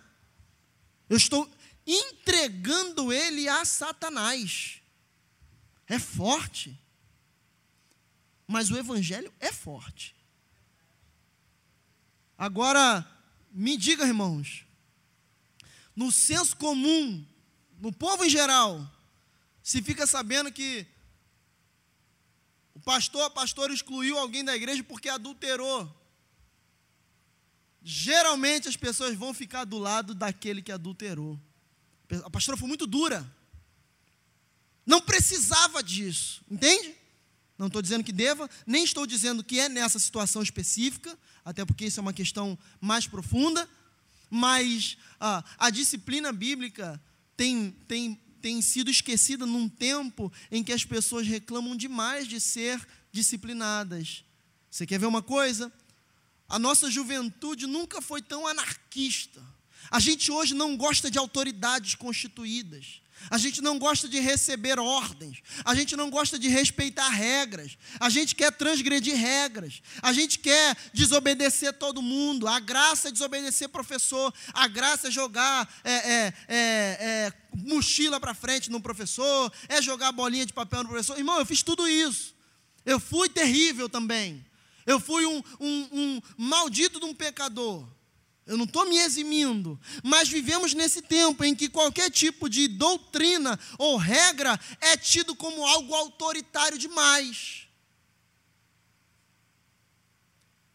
Speaker 1: Eu estou entregando ele a Satanás. É forte. Mas o evangelho é forte. Agora, me diga, irmãos, no senso comum, no povo em geral, se fica sabendo que o pastor, a pastora excluiu alguém da igreja porque adulterou, geralmente as pessoas vão ficar do lado daquele que adulterou. A pastora foi muito dura. Não precisava disso, entende? Não estou dizendo que deva, nem estou dizendo que é nessa situação específica, até porque isso é uma questão mais profunda, mas ah, a disciplina bíblica tem, tem, tem sido esquecida num tempo em que as pessoas reclamam demais de ser disciplinadas. Você quer ver uma coisa? A nossa juventude nunca foi tão anarquista. A gente hoje não gosta de autoridades constituídas. A gente não gosta de receber ordens, a gente não gosta de respeitar regras, a gente quer transgredir regras, a gente quer desobedecer todo mundo. A graça é desobedecer professor, a graça é jogar é, é, é, é mochila para frente no professor, é jogar bolinha de papel no professor. Irmão, eu fiz tudo isso. Eu fui terrível também. Eu fui um, um, um maldito de um pecador. Eu não estou me eximindo, mas vivemos nesse tempo em que qualquer tipo de doutrina ou regra é tido como algo autoritário demais.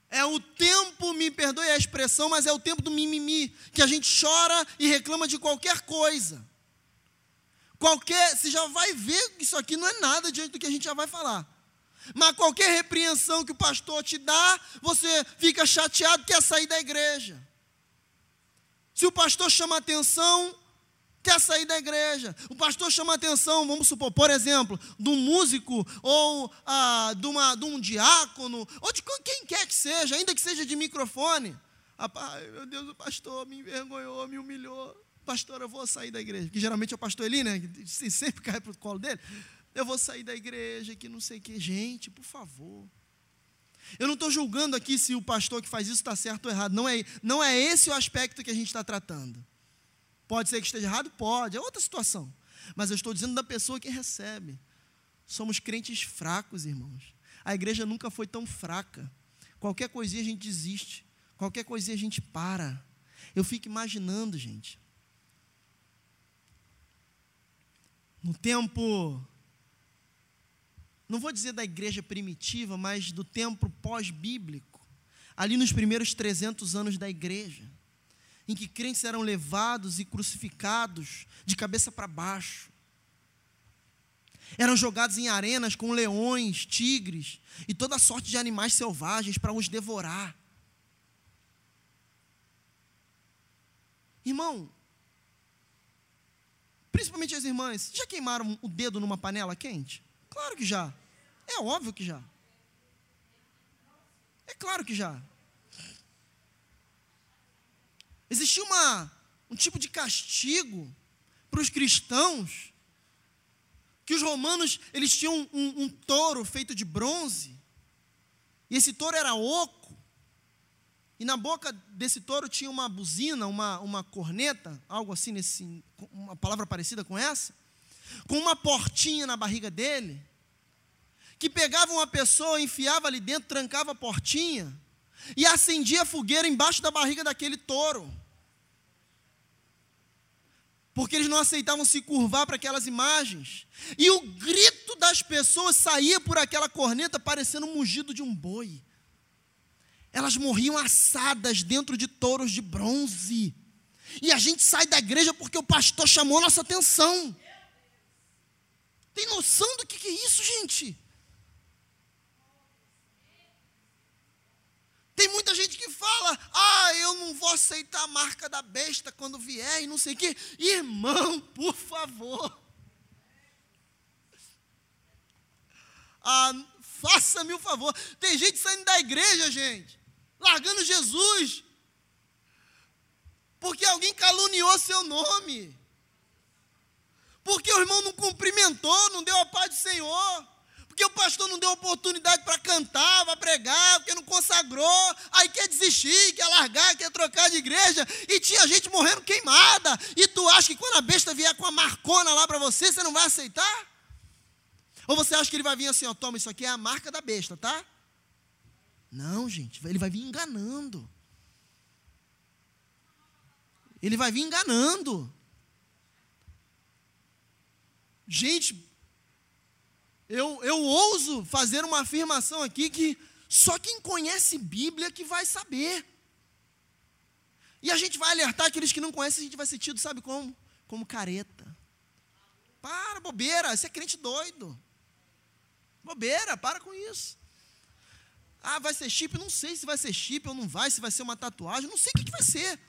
Speaker 1: É o tempo, me perdoe a expressão, mas é o tempo do mimimi, que a gente chora e reclama de qualquer coisa. Qualquer, você já vai ver que isso aqui não é nada diante do que a gente já vai falar. Mas qualquer repreensão que o pastor te dá, você fica chateado, quer sair da igreja. Se o pastor chama atenção, quer sair da igreja. O pastor chama atenção, vamos supor, por exemplo, de um músico ou ah, de, uma, de um diácono, ou de quem quer que seja, ainda que seja de microfone. Rapaz, meu Deus, o pastor me envergonhou, me humilhou. Pastor, eu vou sair da igreja. Que geralmente é o pastor ali, né? Que sempre cai para o colo dele. Eu vou sair da igreja, que não sei o quê. Gente, por favor. Eu não estou julgando aqui se o pastor que faz isso está certo ou errado. Não é, não é esse o aspecto que a gente está tratando. Pode ser que esteja errado? Pode, é outra situação. Mas eu estou dizendo da pessoa que recebe. Somos crentes fracos, irmãos. A igreja nunca foi tão fraca. Qualquer coisinha a gente desiste. Qualquer coisinha a gente para. Eu fico imaginando, gente. No tempo não vou dizer da igreja primitiva, mas do tempo pós-bíblico, ali nos primeiros 300 anos da igreja, em que crentes eram levados e crucificados de cabeça para baixo, eram jogados em arenas com leões, tigres e toda sorte de animais selvagens para os devorar. Irmão, principalmente as irmãs, já queimaram o dedo numa panela quente? Claro que já. É óbvio que já. É claro que já. Existia uma, um tipo de castigo para os cristãos que os romanos eles tinham um, um, um, touro feito de bronze e esse touro era oco e na boca desse touro tinha uma buzina, uma, uma corneta, algo assim nesse, uma palavra parecida com essa com uma portinha na barriga dele, que pegava uma pessoa, enfiava ali dentro, trancava a portinha e acendia a fogueira embaixo da barriga daquele touro. Porque eles não aceitavam se curvar para aquelas imagens. E o grito das pessoas saía por aquela corneta parecendo um mugido de um boi. Elas morriam assadas dentro de touros de bronze. E a gente sai da igreja porque o pastor chamou nossa atenção. Tem noção do que, que é isso, gente? Tem muita gente que fala, ah, eu não vou aceitar a marca da besta quando vier e não sei o quê. Irmão, por favor. Ah, faça-me o favor. Tem gente saindo da igreja, gente, largando Jesus, porque alguém caluniou seu nome porque o irmão não cumprimentou, não deu a paz do Senhor, porque o pastor não deu oportunidade para cantar, para pregar, porque não consagrou, aí quer desistir, quer largar, quer trocar de igreja, e tinha gente morrendo queimada, e tu acha que quando a besta vier com a marcona lá para você, você não vai aceitar? Ou você acha que ele vai vir assim, ó, toma, isso aqui é a marca da besta, tá? Não, gente, ele vai vir enganando. Ele vai vir enganando. Gente, eu, eu ouso fazer uma afirmação aqui que só quem conhece Bíblia que vai saber. E a gente vai alertar aqueles que não conhecem, a gente vai ser tido, sabe como? Como careta. Para, bobeira, você é crente doido. Bobeira, para com isso. Ah, vai ser chip? Não sei se vai ser chip ou não vai, se vai ser uma tatuagem, não sei o que, que vai ser.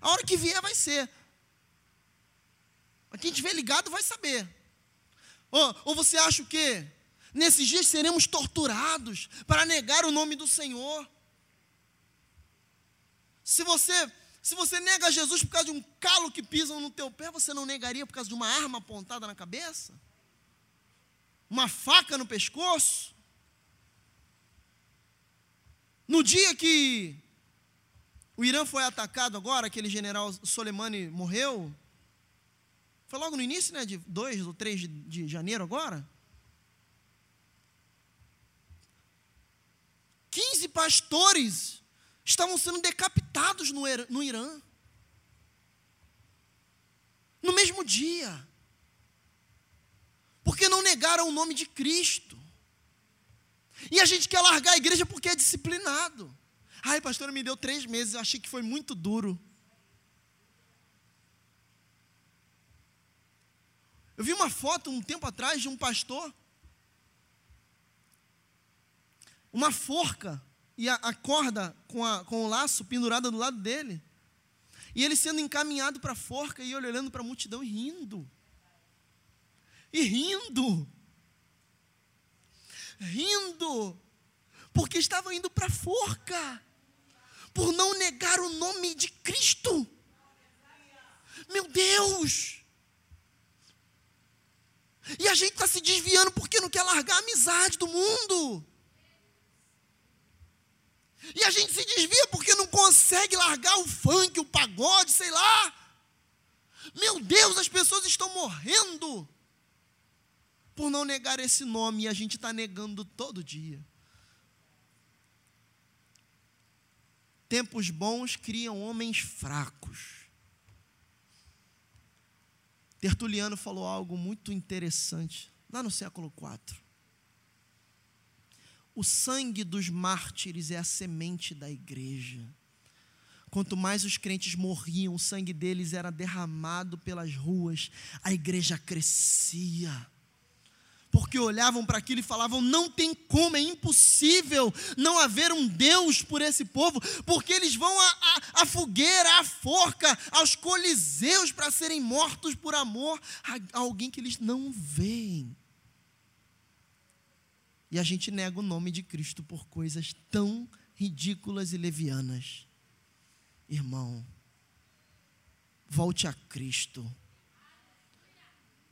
Speaker 1: A hora que vier, vai ser. Mas quem estiver ligado vai saber. Ou, ou você acha o quê? Nesses dias seremos torturados para negar o nome do Senhor. Se você, se você nega Jesus por causa de um calo que pisam no teu pé, você não negaria por causa de uma arma apontada na cabeça? Uma faca no pescoço? No dia que o Irã foi atacado agora, aquele general Soleimani morreu, foi logo no início, né, de 2 ou 3 de, de janeiro agora. 15 pastores estavam sendo decapitados no, no Irã. No mesmo dia. Porque não negaram o nome de Cristo. E a gente quer largar a igreja porque é disciplinado. Ai, pastor, me deu três meses, eu achei que foi muito duro. Eu vi uma foto um tempo atrás de um pastor, uma forca e a, a corda com, a, com o laço pendurada do lado dele, e ele sendo encaminhado para a forca e olhando para a multidão e rindo. E rindo. Rindo. Porque estava indo para a forca. Por não negar o nome de Cristo. Meu Deus! E a gente está se desviando porque não quer largar a amizade do mundo. E a gente se desvia porque não consegue largar o funk, o pagode, sei lá. Meu Deus, as pessoas estão morrendo por não negar esse nome e a gente está negando todo dia. Tempos bons criam homens fracos. Tertuliano falou algo muito interessante, lá no século IV. O sangue dos mártires é a semente da igreja. Quanto mais os crentes morriam, o sangue deles era derramado pelas ruas, a igreja crescia porque olhavam para aquilo e falavam: não tem como, é impossível não haver um Deus por esse povo, porque eles vão à, fogueira, à forca, aos coliseus para serem mortos por amor a alguém que eles não veem. E a gente nega o nome de Cristo por coisas tão ridículas e levianas. Irmão, volte a Cristo.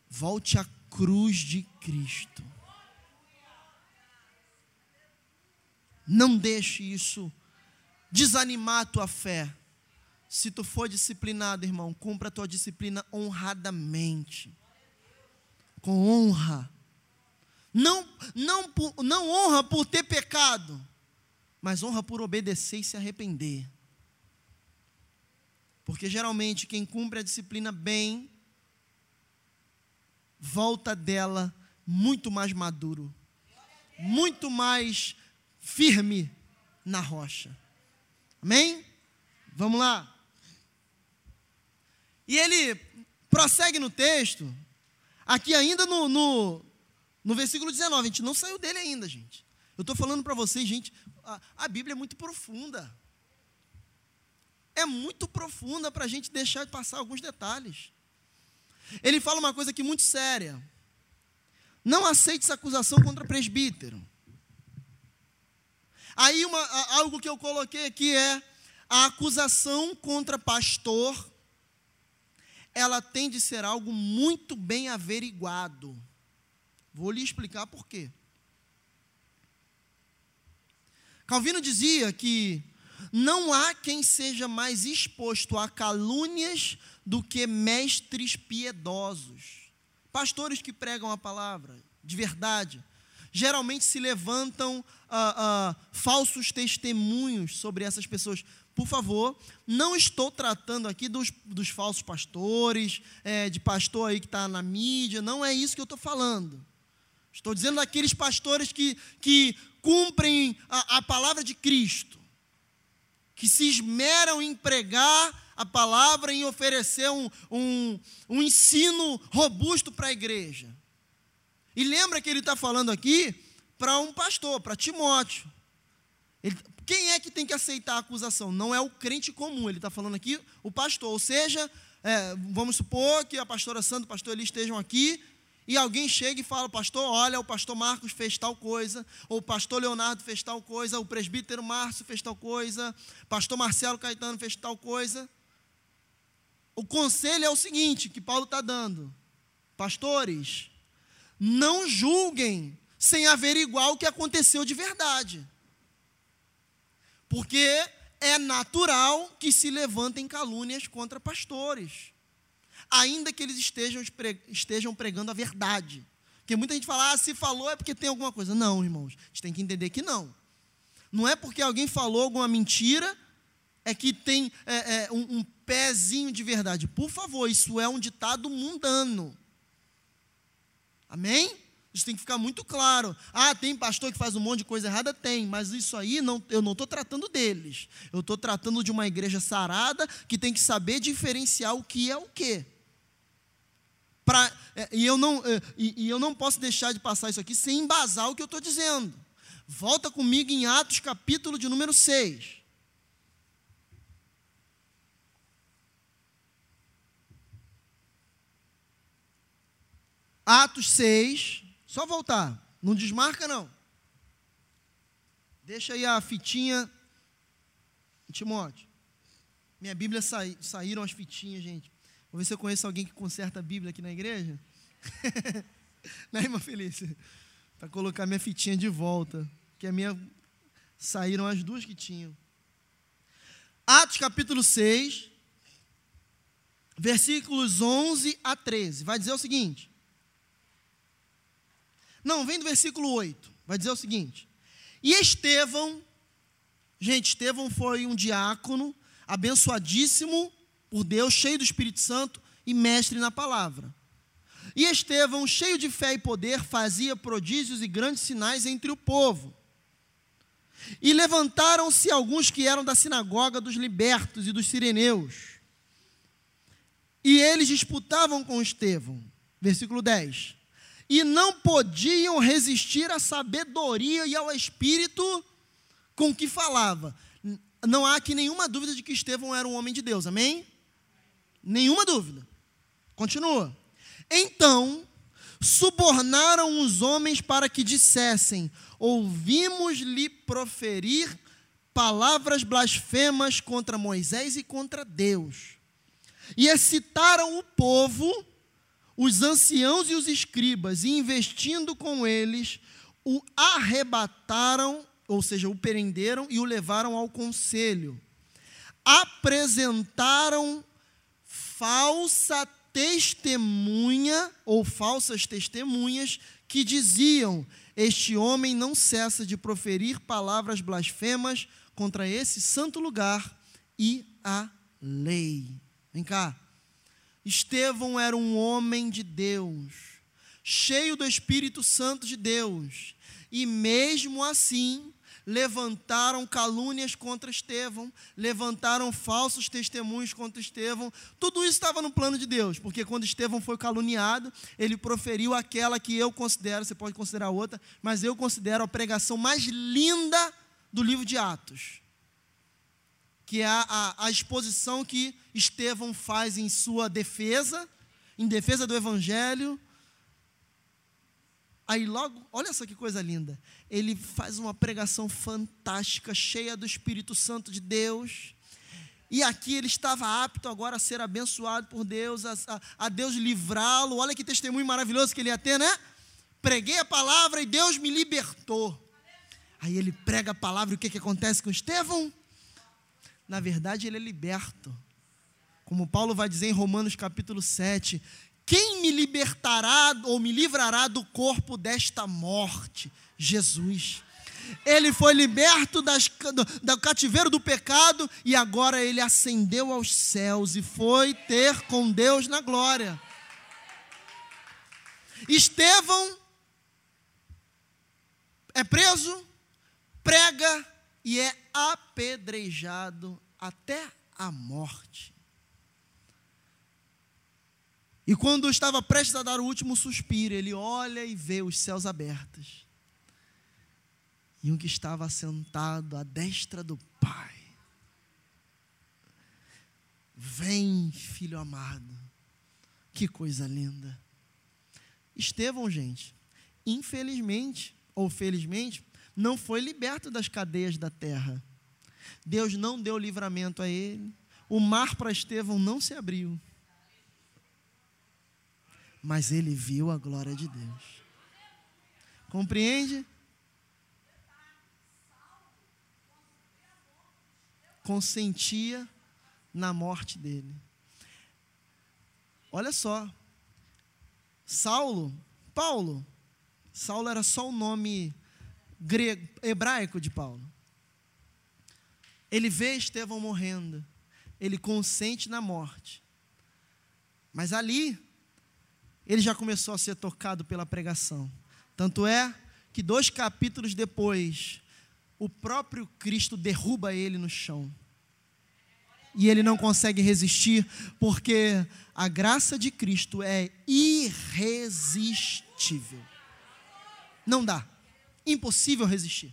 Speaker 1: Volte a cruz de Cristo. Não deixe isso desanimar a tua fé. Se tu for disciplinado, irmão, cumpra a tua disciplina honradamente. Com honra. Não, não, não honra por ter pecado, mas honra por obedecer e se arrepender. Porque geralmente quem cumpre a disciplina bem, volta dela muito mais maduro, muito mais firme na rocha. Amém? Vamos lá. E ele prossegue no texto, aqui ainda no, no, no versículo 19, a gente não saiu dele ainda, gente. Eu estou falando para vocês, gente, a, a Bíblia é muito profunda. É muito profunda para a gente deixar de passar alguns detalhes. Ele fala uma coisa aqui muito séria. Não aceite essa acusação contra presbítero. Aí uma, algo que eu coloquei aqui é a acusação contra pastor, ela tem de ser algo muito bem averiguado. Vou lhe explicar por quê. Calvino dizia que não há quem seja mais exposto a calúnias do que mestres piedosos. Pastores que pregam a palavra de verdade. geralmente se levantam ah, ah, falsos testemunhos sobre essas pessoas. Por favor, não estou tratando aqui dos, dos falsos pastores, é, de pastor aí que está na mídia, não é isso que eu estou falando. Estou dizendo daqueles pastores que, que cumprem a, a palavra de Cristo, que se esmeram em pregar a palavra, em oferecer um, um, um ensino robusto para a igreja. E lembra que ele está falando aqui para um pastor, para Timóteo. Ele, quem é que tem que aceitar a acusação? Não é o crente comum, ele está falando aqui o pastor. Ou seja, é, vamos supor que a pastora Sandra e o pastor Eli estejam aqui e alguém chega e fala, pastor, olha, o pastor Marcos fez tal coisa, ou o pastor Leonardo fez tal coisa, o presbítero Márcio fez tal coisa, pastor Marcelo Caetano fez tal coisa. O conselho é o seguinte que Paulo está dando: pastores, não julguem sem averiguar o que aconteceu de verdade. Porque é natural que se levantem calúnias contra pastores, ainda que eles estejam, estejam pregando a verdade. Porque muita gente fala, ah, se falou é porque tem alguma coisa. Não, irmãos, a gente tem que entender que não. Não é porque alguém falou alguma mentira, é que tem é, é, um, um pezinho de verdade. Por favor, isso é um ditado mundano. Amém? Isso tem que ficar muito claro. Ah, tem pastor que faz um monte de coisa errada? Tem, mas isso aí não, eu não estou tratando deles. Eu estou tratando de uma igreja sarada que tem que saber diferenciar o que é o que. Pra, é, e, eu não, é, e, e eu não posso deixar de passar isso aqui sem embasar o que eu estou dizendo. Volta comigo em Atos, capítulo de número 6. Atos 6, só voltar, não desmarca não. Deixa aí a fitinha, Timóteo. Minha Bíblia sai, saíram as fitinhas, gente. Vou ver se eu conheço alguém que conserta a Bíblia aqui na igreja. né, irmã Felícia? Para colocar minha fitinha de volta. Que a minha. Saíram as duas que tinham. Atos capítulo 6, versículos 11 a 13. Vai dizer o seguinte: não, vem do versículo 8. Vai dizer o seguinte: E Estevão, gente, Estevão foi um diácono, abençoadíssimo por Deus, cheio do Espírito Santo e mestre na palavra. E Estevão, cheio de fé e poder, fazia prodígios e grandes sinais entre o povo. E levantaram-se alguns que eram da sinagoga dos libertos e dos sireneus. E eles disputavam com Estevão. Versículo 10 e não podiam resistir à sabedoria e ao espírito com que falava. Não há aqui nenhuma dúvida de que Estevão era um homem de Deus, amém? Nenhuma dúvida. Continua. Então, subornaram os homens para que dissessem: Ouvimos-lhe proferir palavras blasfemas contra Moisés e contra Deus. E excitaram o povo os anciãos e os escribas, investindo com eles, o arrebataram, ou seja, o prenderam e o levaram ao conselho. Apresentaram falsa testemunha ou falsas testemunhas que diziam: Este homem não cessa de proferir palavras blasfemas contra esse santo lugar e a lei. Vem cá. Estevão era um homem de Deus, cheio do Espírito Santo de Deus, e mesmo assim levantaram calúnias contra Estevão, levantaram falsos testemunhos contra Estevão. Tudo isso estava no plano de Deus, porque quando Estevão foi caluniado, ele proferiu aquela que eu considero, você pode considerar outra, mas eu considero a pregação mais linda do livro de Atos que é a, a, exposição que Estevão faz em sua defesa, em defesa do Evangelho. Aí logo, olha só que coisa linda. Ele faz uma pregação fantástica, cheia do Espírito Santo de Deus. E aqui ele estava apto agora a ser abençoado por Deus, a, a, a Deus livrá-lo. Olha que testemunho maravilhoso que ele ia ter, né? Preguei a palavra e Deus me libertou. Aí ele prega a palavra e o que, que acontece com Estevão? Na verdade, ele é liberto. Como Paulo vai dizer em Romanos capítulo 7, Quem me libertará ou me livrará do corpo desta morte? Jesus. Ele foi liberto das, do, do cativeiro do pecado e agora ele ascendeu aos céus e foi ter com Deus na glória. Estevão é preso, prega e é apedrejado até a morte. E quando estava prestes a dar o último suspiro, ele olha e vê os céus abertos. E um que estava sentado à destra do Pai. Vem, filho amado. Que coisa linda. Estevão, gente, infelizmente ou felizmente, não foi liberto das cadeias da terra. Deus não deu livramento a ele. O mar para Estevão não se abriu mas ele viu a glória de Deus. Compreende? Consentia na morte dele. Olha só, Saulo, Paulo, Saulo era só o nome grego, hebraico de Paulo. Ele vê Estevão morrendo, ele consente na morte. Mas ali, ele já começou a ser tocado pela pregação. Tanto é que dois capítulos depois, o próprio Cristo derruba ele no chão. E ele não consegue resistir, porque a graça de Cristo é irresistível. Não dá. Impossível resistir.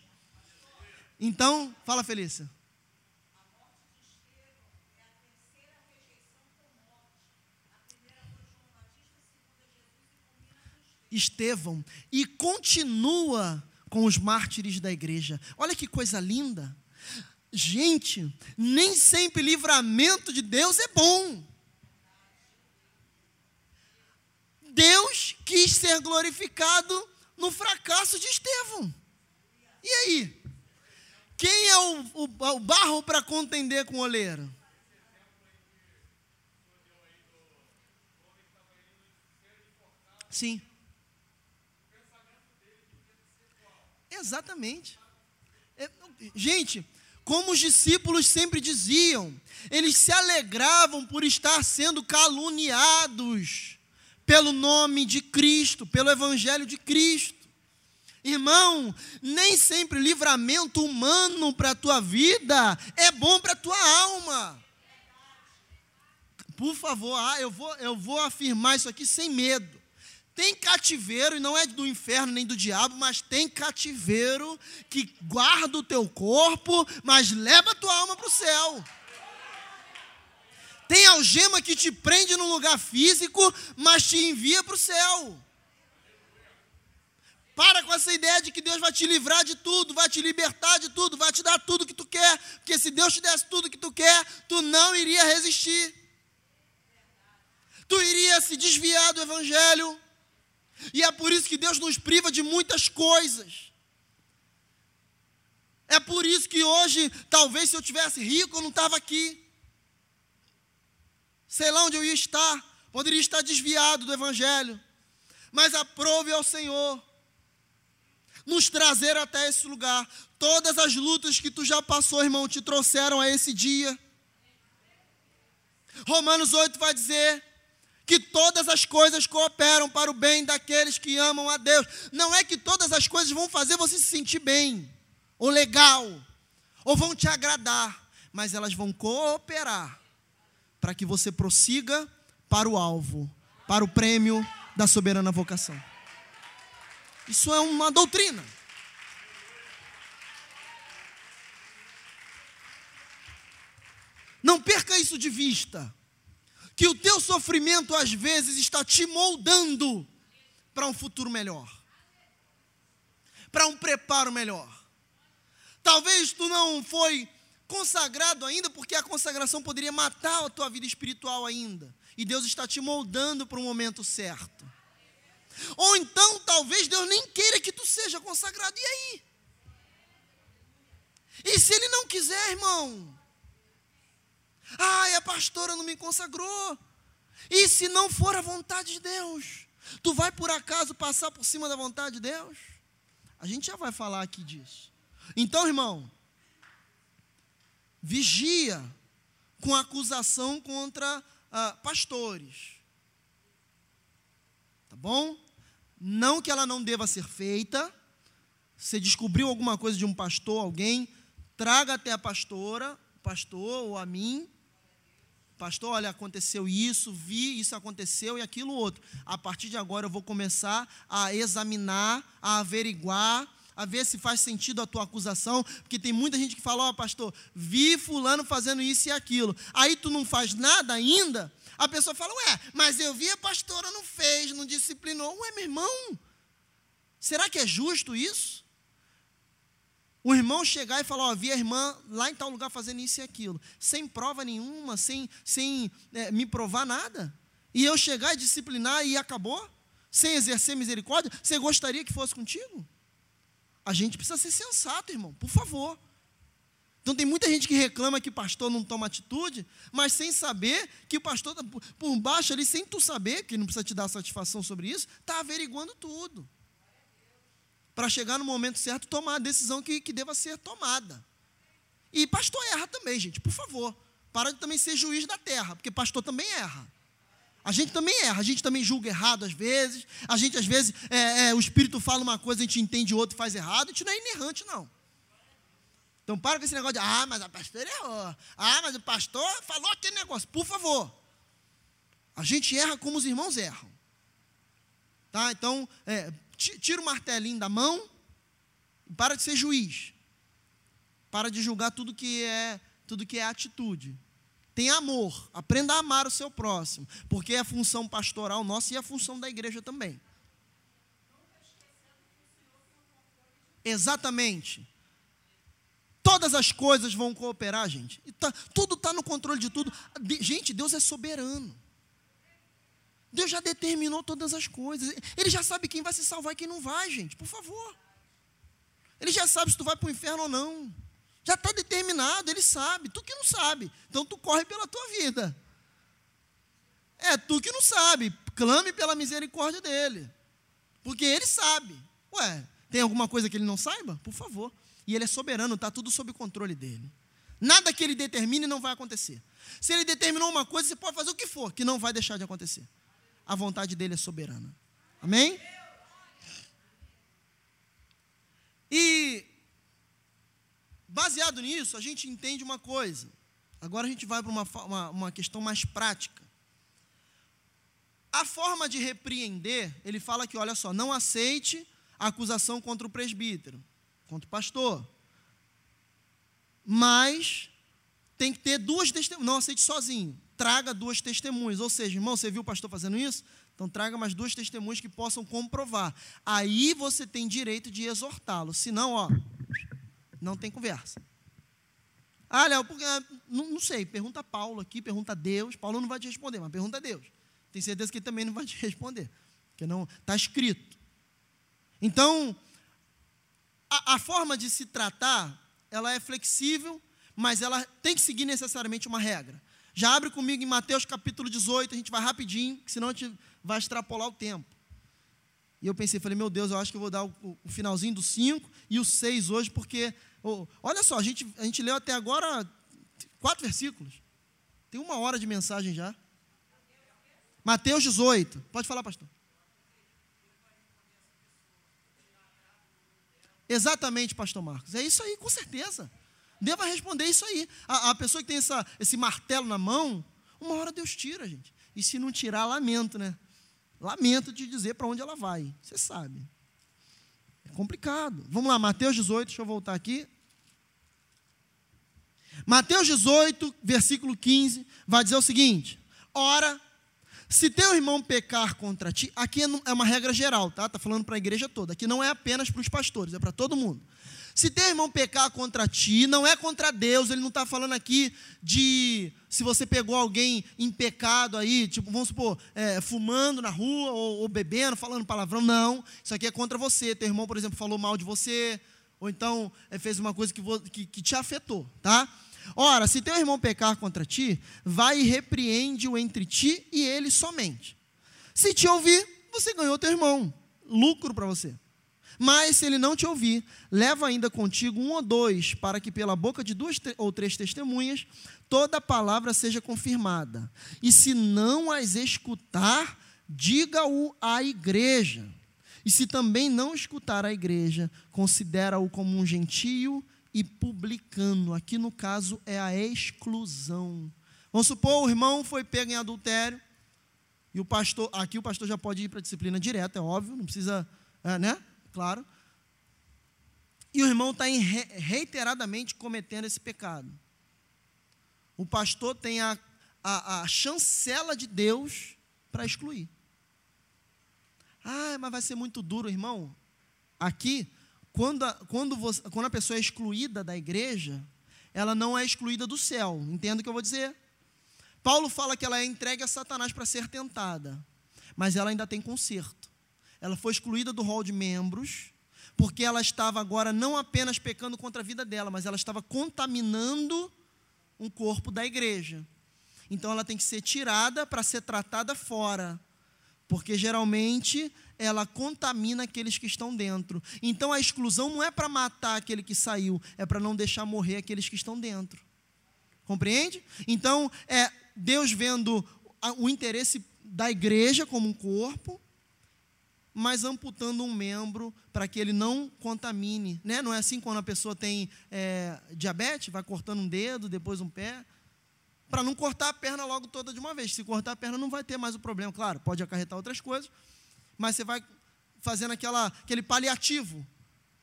Speaker 1: Então, fala Felícia. Estevão e continua com os mártires da igreja. Olha que coisa linda. Gente, nem sempre livramento de Deus é bom. Deus quis ser glorificado no fracasso de Estevão. E aí? Quem é o, o, o barro para contender com o oleiro? Sim. Exatamente. É, gente, como os discípulos sempre diziam, eles se alegravam por estar sendo caluniados pelo nome de Cristo, pelo Evangelho de Cristo. Irmão, nem sempre livramento humano para a tua vida é bom para a tua alma. Por favor, ah, eu, vou, eu vou afirmar isso aqui sem medo. Tem cativeiro, e não é do inferno nem do diabo, mas tem cativeiro que guarda o teu corpo, mas leva a tua alma para o céu. Tem algema que te prende num lugar físico, mas te envia para o céu. Para com essa ideia de que Deus vai te livrar de tudo, vai te libertar de tudo, vai te dar tudo que tu quer, porque se Deus te desse tudo que tu quer, tu não iria resistir. Tu iria se desviar do evangelho. E é por isso que Deus nos priva de muitas coisas. É por isso que hoje, talvez se eu tivesse rico, eu não estava aqui. Sei lá onde eu ia estar. Poderia estar desviado do Evangelho. Mas aprove ao Senhor nos trazer até esse lugar. Todas as lutas que tu já passou, irmão, te trouxeram a esse dia. Romanos 8 vai dizer que todas as coisas cooperam para o bem daqueles que amam a Deus. Não é que todas as coisas vão fazer você se sentir bem, ou legal, ou vão te agradar, mas elas vão cooperar para que você prossiga para o alvo, para o prêmio da soberana vocação. Isso é uma doutrina. Não perca isso de vista que o teu sofrimento às vezes está te moldando para um futuro melhor, para um preparo melhor. Talvez tu não foi consagrado ainda, porque a consagração poderia matar a tua vida espiritual ainda. E Deus está te moldando para o momento certo. Ou então, talvez Deus nem queira que tu seja consagrado. E aí? E se Ele não quiser, irmão? Ai, a pastora não me consagrou. E se não for a vontade de Deus? Tu vai por acaso passar por cima da vontade de Deus? A gente já vai falar aqui disso. Então, irmão, vigia com acusação contra ah, pastores. Tá bom? Não que ela não deva ser feita. Se descobriu alguma coisa de um pastor, alguém, traga até a pastora, pastor ou a mim. Pastor, olha, aconteceu isso, vi, isso aconteceu e aquilo outro. A partir de agora eu vou começar a examinar, a averiguar, a ver se faz sentido a tua acusação, porque tem muita gente que fala, ó, oh, pastor, vi fulano fazendo isso e aquilo. Aí tu não faz nada ainda, a pessoa fala, ué, mas eu vi a pastora não fez, não disciplinou. Ué, meu irmão, será que é justo isso? O irmão chegar e falar, ó, vi a irmã lá em tal lugar fazendo isso e aquilo, sem prova nenhuma, sem, sem é, me provar nada. E eu chegar e disciplinar e acabou? Sem exercer misericórdia? Você gostaria que fosse contigo? A gente precisa ser sensato, irmão, por favor. Então tem muita gente que reclama que o pastor não toma atitude, mas sem saber que o pastor, tá por baixo ali, sem tu saber, que não precisa te dar satisfação sobre isso, está averiguando tudo. Para chegar no momento certo, tomar a decisão que, que deva ser tomada. E pastor erra também, gente, por favor. Para de também ser juiz da terra, porque pastor também erra. A gente também erra, a gente também julga errado às vezes. A gente, às vezes, é, é, o Espírito fala uma coisa, a gente entende outra e faz errado. A gente não é inerrante, não. Então, para com esse negócio de, ah, mas a pastora errou. Ah, mas o pastor falou aquele negócio. Por favor. A gente erra como os irmãos erram. Tá? Então, é, tira o martelinho da mão e para de ser juiz. Para de julgar tudo que é, tudo que é atitude. Tem amor. Aprenda a amar o seu próximo. Porque é a função pastoral nossa e é a função da igreja também. Exatamente. Todas as coisas vão cooperar, gente. Tá, tudo está no controle de tudo. De, gente, Deus é soberano. Deus já determinou todas as coisas. Ele já sabe quem vai se salvar e quem não vai, gente. Por favor. Ele já sabe se tu vai para o inferno ou não. Já está determinado, ele sabe. Tu que não sabe. Então tu corre pela tua vida. É tu que não sabe. Clame pela misericórdia dele. Porque ele sabe. Ué, tem alguma coisa que ele não saiba? Por favor. E ele é soberano, está tudo sob controle dele. Nada que ele determine não vai acontecer. Se ele determinou uma coisa, você pode fazer o que for, que não vai deixar de acontecer. A vontade dele é soberana. Amém? E Baseado nisso, a gente entende uma coisa. Agora a gente vai para uma, uma, uma questão mais prática. A forma de repreender, ele fala que, olha só, não aceite a acusação contra o presbítero, contra o pastor. Mas tem que ter duas testemunhas. Não aceite sozinho. Traga duas testemunhas. Ou seja, irmão, você viu o pastor fazendo isso? Então traga mais duas testemunhas que possam comprovar. Aí você tem direito de exortá-lo. Senão, ó, não tem conversa. Ah, Léo, porque, ah, não, não, sei, pergunta a Paulo aqui, pergunta a Deus. Paulo não vai te responder, mas pergunta a Deus. Tem certeza que ele também não vai te responder, porque não está escrito. Então, a, a forma de se tratar, ela é flexível, mas ela tem que seguir necessariamente uma regra. Já abre comigo em Mateus capítulo 18, a gente vai rapidinho, senão a gente vai extrapolar o tempo. E eu pensei, falei, meu Deus, eu acho que eu vou dar o, o finalzinho do 5 e o 6 hoje, porque Olha só, a gente, a gente leu até agora quatro versículos. Tem uma hora de mensagem já. Mateus 18. Pode falar, pastor. Exatamente, pastor Marcos. É isso aí, com certeza. Deus vai responder isso aí. A, a pessoa que tem essa, esse martelo na mão, uma hora Deus tira, gente. E se não tirar, lamento, né? Lamento de dizer para onde ela vai. Você sabe. É complicado. Vamos lá, Mateus 18, deixa eu voltar aqui. Mateus 18, versículo 15, vai dizer o seguinte: Ora, se teu irmão pecar contra ti, aqui é, é uma regra geral, tá? Está falando para a igreja toda. Aqui não é apenas para os pastores, é para todo mundo. Se teu irmão pecar contra ti, não é contra Deus, ele não está falando aqui de se você pegou alguém em pecado aí, tipo, vamos supor, é, fumando na rua ou, ou, bebendo, falando palavrão, não. Isso aqui é contra você. Teu irmão, por exemplo, falou mal de você, ou então é, fez uma coisa que, que, que te afetou, tá? Ora, se teu irmão pecar contra ti, vai e repreende-o entre ti e ele somente. Se te ouvir, você ganhou teu irmão, lucro para você. Mas se ele não te ouvir, leva ainda contigo um ou dois, para que pela boca de duas ou três testemunhas toda palavra seja confirmada. E se não as escutar, diga-o à igreja. E se também não escutar a igreja, considera-o como um gentio e publicano. Aqui no caso é a exclusão. Vamos supor o irmão foi pego em adultério e o pastor, aqui o pastor já pode ir para a disciplina direta, é óbvio, não precisa, é, né? Claro. E o irmão está reiteradamente cometendo esse pecado. O pastor tem a, a, a chancela de Deus para excluir. Ah, mas vai ser muito duro, irmão. Aqui, quando a, quando, você, quando a pessoa é excluída da igreja, ela não é excluída do céu. Entendo o que eu vou dizer? Paulo fala que ela é entregue a Satanás para ser tentada, mas ela ainda tem conserto. Ela foi excluída do rol de membros, porque ela estava agora não apenas pecando contra a vida dela, mas ela estava contaminando um corpo da igreja. Então ela tem que ser tirada para ser tratada fora porque geralmente ela contamina aqueles que estão dentro. Então a exclusão não é para matar aquele que saiu, é para não deixar morrer aqueles que estão dentro. Compreende? Então, é Deus vendo o interesse da igreja como um corpo, mas amputando um membro para que ele não contamine. Né? Não é assim quando a pessoa tem é, diabetes, vai cortando um dedo, depois um pé para não cortar a perna logo toda de uma vez. Se cortar a perna, não vai ter mais o problema. Claro, pode acarretar outras coisas, mas você vai fazendo aquela, aquele paliativo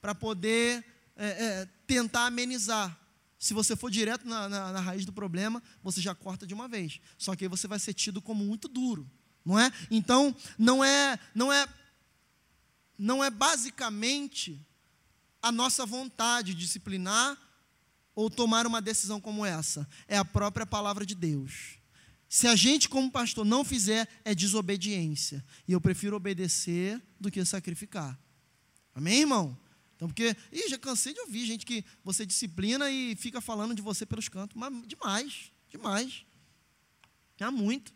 Speaker 1: para poder é, é, tentar amenizar. Se você for direto na, na, na, raiz do problema, você já corta de uma vez. Só que aí você vai ser tido como muito duro, não é? Então, não é, não é, não é basicamente a nossa vontade de disciplinar ou tomar uma decisão como essa? É a própria palavra de Deus. Se a gente, como pastor, não fizer, é desobediência. E eu prefiro obedecer do que sacrificar. Amém, irmão? Então, porque, ih, já cansei de ouvir gente que você disciplina e fica falando de você pelos cantos. Mas demais, demais. Há muito.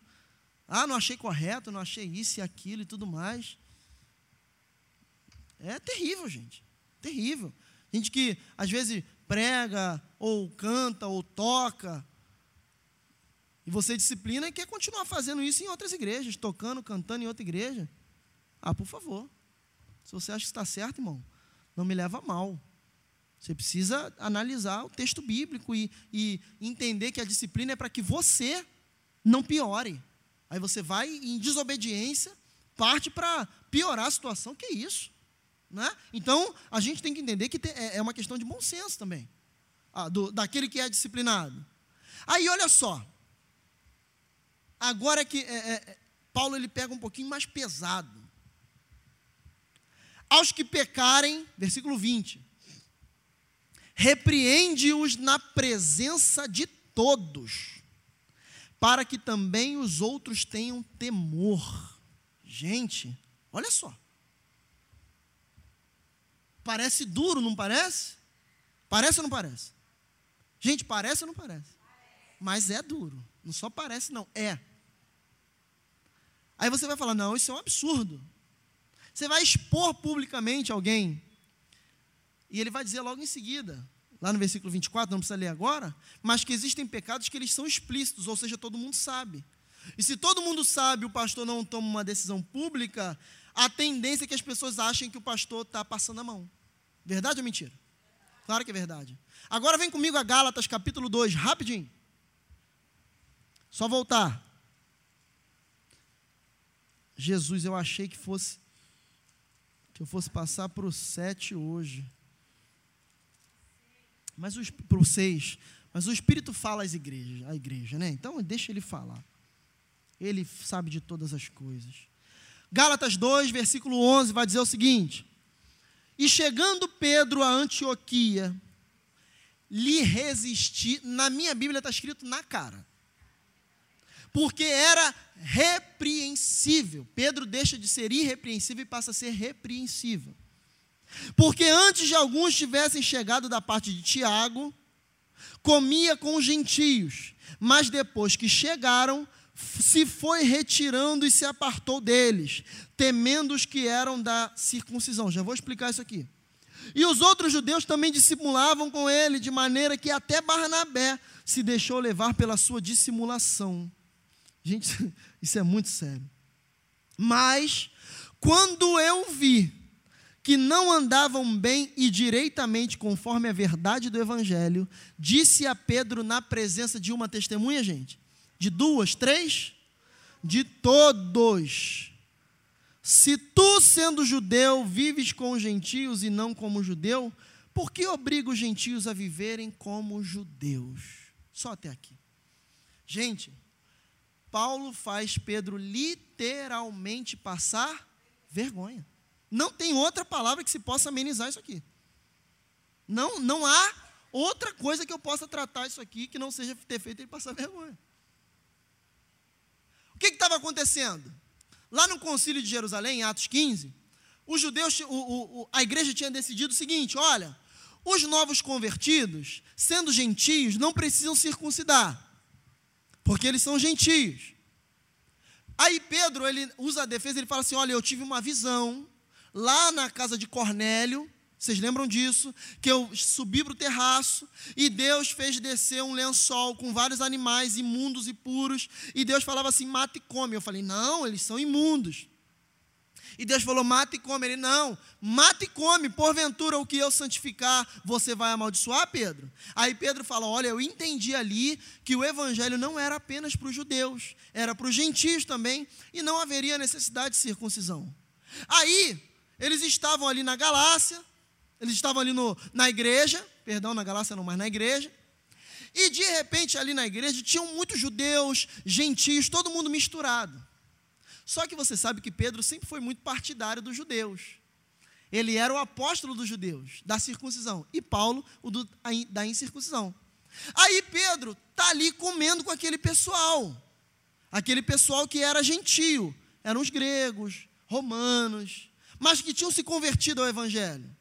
Speaker 1: Ah, não achei correto, não achei isso e aquilo e tudo mais. É terrível, gente. Terrível. Gente que, às vezes, prega, ou canta, ou toca, e você disciplina e quer continuar fazendo isso em outras igrejas, tocando, cantando em outra igreja. Ah, por favor. Se você acha que está certo, irmão, não me leva a mal. Você precisa analisar o texto bíblico e, e entender que a disciplina é para que você não piore. Aí você vai em desobediência, parte para piorar a situação. Que isso? Né? Então, a gente tem que entender que é, é uma questão de bom senso também, ah, do, daquele que é disciplinado. Aí, olha só, agora é que é, é, Paulo ele pega um pouquinho mais pesado. Aos que pecarem, versículo 20, repreende-os na presença de todos, para que também os outros tenham temor. Gente, olha só. Parece duro, não parece? Parece ou não parece? Gente, parece ou não parece? Mas é duro. Não só parece, não. É. Aí você vai falar: não, isso é um absurdo. Você vai expor publicamente alguém. E ele vai dizer logo em seguida, lá no versículo 24, não precisa ler agora, mas que existem pecados que eles são explícitos, ou seja, todo mundo sabe. E se todo mundo sabe, o pastor não toma uma decisão pública, a tendência é que as pessoas achem que o pastor está passando a mão. Verdade ou mentira? Claro que é verdade. Agora vem comigo a Gálatas capítulo 2, rapidinho. Só voltar. Jesus, eu achei que fosse que eu fosse passar para o 7 hoje. Mas para o 6. Mas o Espírito fala às igrejas, à igreja, né? Então deixa ele falar. Ele sabe de todas as coisas. Gálatas 2, versículo 11, vai dizer o seguinte: E chegando Pedro a Antioquia, lhe resisti, na minha Bíblia está escrito na cara, porque era repreensível. Pedro deixa de ser irrepreensível e passa a ser repreensível. Porque antes de alguns tivessem chegado da parte de Tiago, comia com os gentios, mas depois que chegaram, se foi retirando e se apartou deles, temendo os que eram da circuncisão. Já vou explicar isso aqui. E os outros judeus também dissimulavam com ele, de maneira que até Barnabé se deixou levar pela sua dissimulação. Gente, isso é muito sério. Mas, quando eu vi que não andavam bem e direitamente conforme a verdade do Evangelho, disse a Pedro na presença de uma testemunha, gente, de duas, três, de todos. Se tu, sendo judeu, vives com os gentios e não como judeu, por que obriga os gentios a viverem como judeus? Só até aqui. Gente, Paulo faz Pedro literalmente passar vergonha. Não tem outra palavra que se possa amenizar isso aqui. Não, não há outra coisa que eu possa tratar isso aqui que não seja ter feito ele passar vergonha. Que estava acontecendo? Lá no concílio de Jerusalém, em Atos 15, os judeus, o, o, a igreja tinha decidido o seguinte: olha, os novos convertidos, sendo gentios, não precisam circuncidar, porque eles são gentios. Aí Pedro, ele usa a defesa, ele fala assim: olha, eu tive uma visão lá na casa de Cornélio, vocês lembram disso? Que eu subi para o terraço e Deus fez descer um lençol com vários animais imundos e puros. E Deus falava assim: mata e come. Eu falei: não, eles são imundos. E Deus falou: mata e come. Ele: não, mata e come. Porventura, o que eu santificar, você vai amaldiçoar, Pedro? Aí Pedro fala: olha, eu entendi ali que o evangelho não era apenas para os judeus, era para os gentios também, e não haveria necessidade de circuncisão. Aí eles estavam ali na Galácia, eles estavam ali no, na igreja, perdão, na Galácia não, mas na igreja. E de repente ali na igreja tinham muitos judeus, gentios, todo mundo misturado. Só que você sabe que Pedro sempre foi muito partidário dos judeus. Ele era o apóstolo dos judeus, da circuncisão, e Paulo, o do, da incircuncisão. Aí Pedro está ali comendo com aquele pessoal, aquele pessoal que era gentio, eram os gregos, romanos, mas que tinham se convertido ao Evangelho.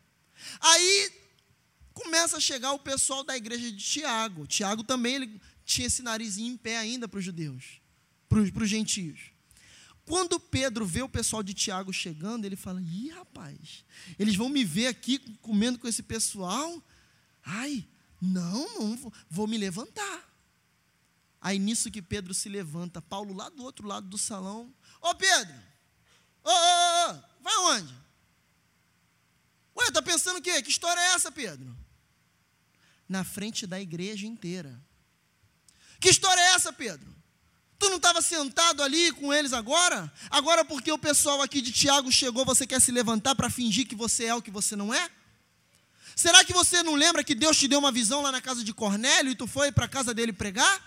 Speaker 1: Aí começa a chegar o pessoal da igreja de Tiago. Tiago também ele tinha esse narizinho em pé ainda para os judeus, para os gentios. Quando Pedro vê o pessoal de Tiago chegando, ele fala: ih, rapaz, eles vão me ver aqui comendo com esse pessoal? Ai, não, não vou, vou me levantar. Aí nisso que Pedro se levanta, Paulo lá do outro lado do salão. Ô Pedro, ô, ô, ô, vai onde? Ué, está pensando o quê? Que história é essa, Pedro? Na frente da igreja inteira. Que história é essa, Pedro? Tu não estava sentado ali com eles agora? Agora, porque o pessoal aqui de Tiago chegou, você quer se levantar para fingir que você é o que você não é? Será que você não lembra que Deus te deu uma visão lá na casa de Cornélio e tu foi para a casa dele pregar?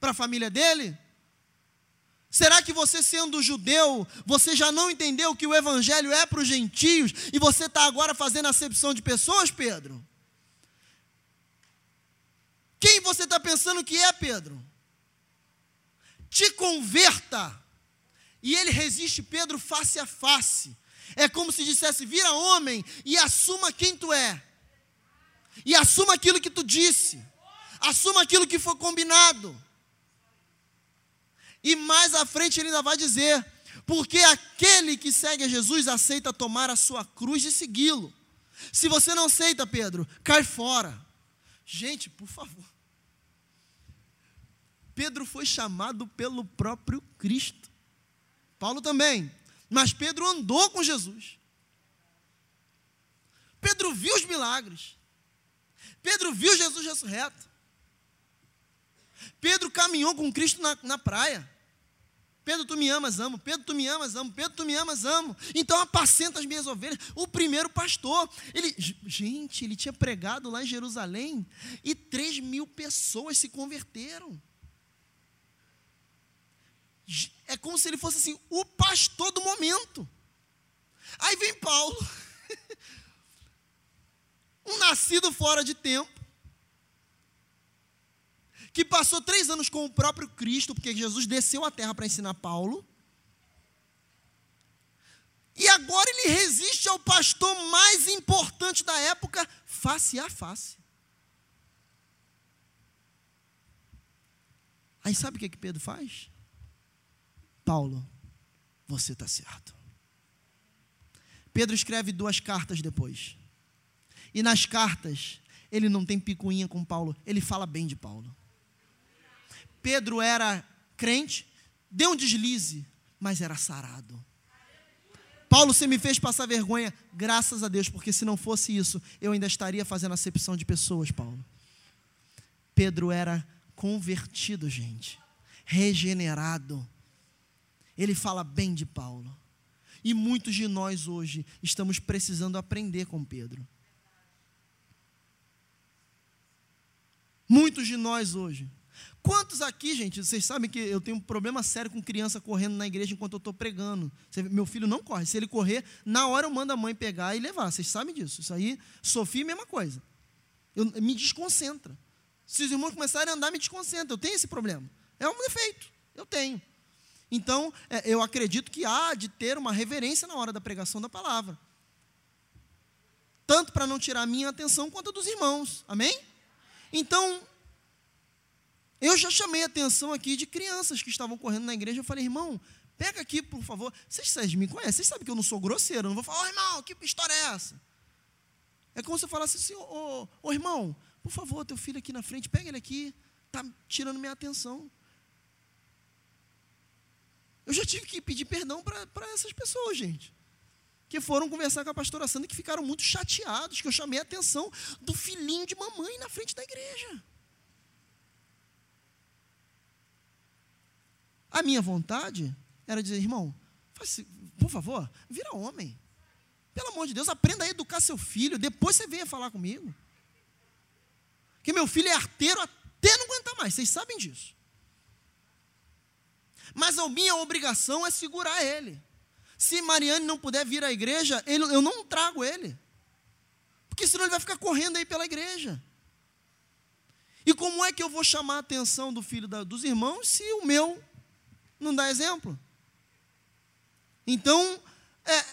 Speaker 1: Para a família dele? Será que você, sendo judeu, você já não entendeu que o evangelho é para os gentios e você está agora fazendo acepção de pessoas, Pedro? Quem você está pensando que é, Pedro? Te converta. E ele resiste Pedro face a face. É como se dissesse: vira homem e assuma quem tu é. E assuma aquilo que tu disse. Assuma aquilo que foi combinado. E mais à frente ele ainda vai dizer: porque aquele que segue a Jesus aceita tomar a sua cruz e segui-lo. Se você não aceita, Pedro, cai fora. Gente, por favor. Pedro foi chamado pelo próprio Cristo. Paulo também. Mas Pedro andou com Jesus. Pedro viu os milagres. Pedro viu Jesus ressurreto. Pedro caminhou com Cristo na, na praia. Pedro, tu me amas, amo. Pedro, tu me amas, amo. Pedro, tu me amas, amo. Então apacenta as minhas ovelhas. O primeiro pastor, ele, gente, ele tinha pregado lá em Jerusalém e três mil pessoas se converteram. É como se ele fosse assim, o pastor do momento. Aí vem Paulo, um nascido fora de tempo, que passou três anos com o próprio Cristo, porque Jesus desceu à terra para ensinar Paulo. E agora ele resiste ao pastor mais importante da época, face a face. Aí sabe o que, que Pedro faz? Paulo, você está certo. Pedro escreve duas cartas depois. E nas cartas, ele não tem picuinha com Paulo, ele fala bem de Paulo. Pedro era crente, deu um deslize, mas era sarado. Paulo, você me fez passar vergonha, graças a Deus, porque se não fosse isso, eu ainda estaria fazendo acepção de pessoas, Paulo. Pedro era convertido, gente, regenerado. Ele fala bem de Paulo. E muitos de nós hoje estamos precisando aprender com Pedro. Muitos de nós hoje. Quantos aqui, gente, vocês sabem que eu tenho um problema sério com criança correndo na igreja enquanto eu estou pregando. Meu filho não corre. Se ele correr, na hora eu mando a mãe pegar e levar. Vocês sabem disso. Isso aí, Sofia, mesma coisa. Eu, me desconcentra. Se os irmãos começarem a andar, me desconcentra. Eu tenho esse problema. É um defeito. Eu tenho. Então, é, eu acredito que há de ter uma reverência na hora da pregação da palavra. Tanto para não tirar a minha atenção quanto a dos irmãos. Amém? Então, eu já chamei a atenção aqui de crianças que estavam correndo na igreja. Eu falei, irmão, pega aqui, por favor. Vocês, vocês me conhecem, vocês sabem que eu não sou grosseiro. Eu não vou falar, oh, irmão, que história é essa? É como se eu falasse assim, ô oh, oh, irmão, por favor, teu filho aqui na frente, pega ele aqui, está tirando minha atenção. Eu já tive que pedir perdão para essas pessoas, gente. Que foram conversar com a pastora Sandra que ficaram muito chateados, que eu chamei a atenção do filhinho de mamãe na frente da igreja. A minha vontade era dizer, irmão, por favor, vira homem. Pelo amor de Deus, aprenda a educar seu filho, depois você venha falar comigo. Que meu filho é arteiro até não aguentar mais, vocês sabem disso. Mas a minha obrigação é segurar ele. Se Mariane não puder vir à igreja, ele, eu não trago ele. Porque senão ele vai ficar correndo aí pela igreja. E como é que eu vou chamar a atenção do filho da, dos irmãos se o meu não dá exemplo? Então, é,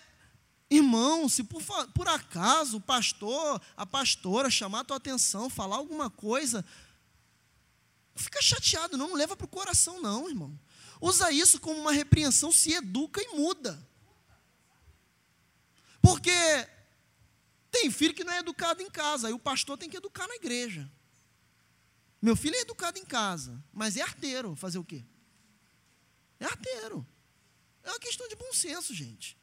Speaker 1: irmão, se por, por acaso o pastor, a pastora chamar a tua atenção, falar alguma coisa, fica chateado, não, não leva para o coração, não, irmão usa isso como uma repreensão, se educa e muda. Porque tem filho que não é educado em casa, aí o pastor tem que educar na igreja. Meu filho é educado em casa, mas é arteiro. Fazer o quê? É arteiro. É uma questão de bom senso, gente.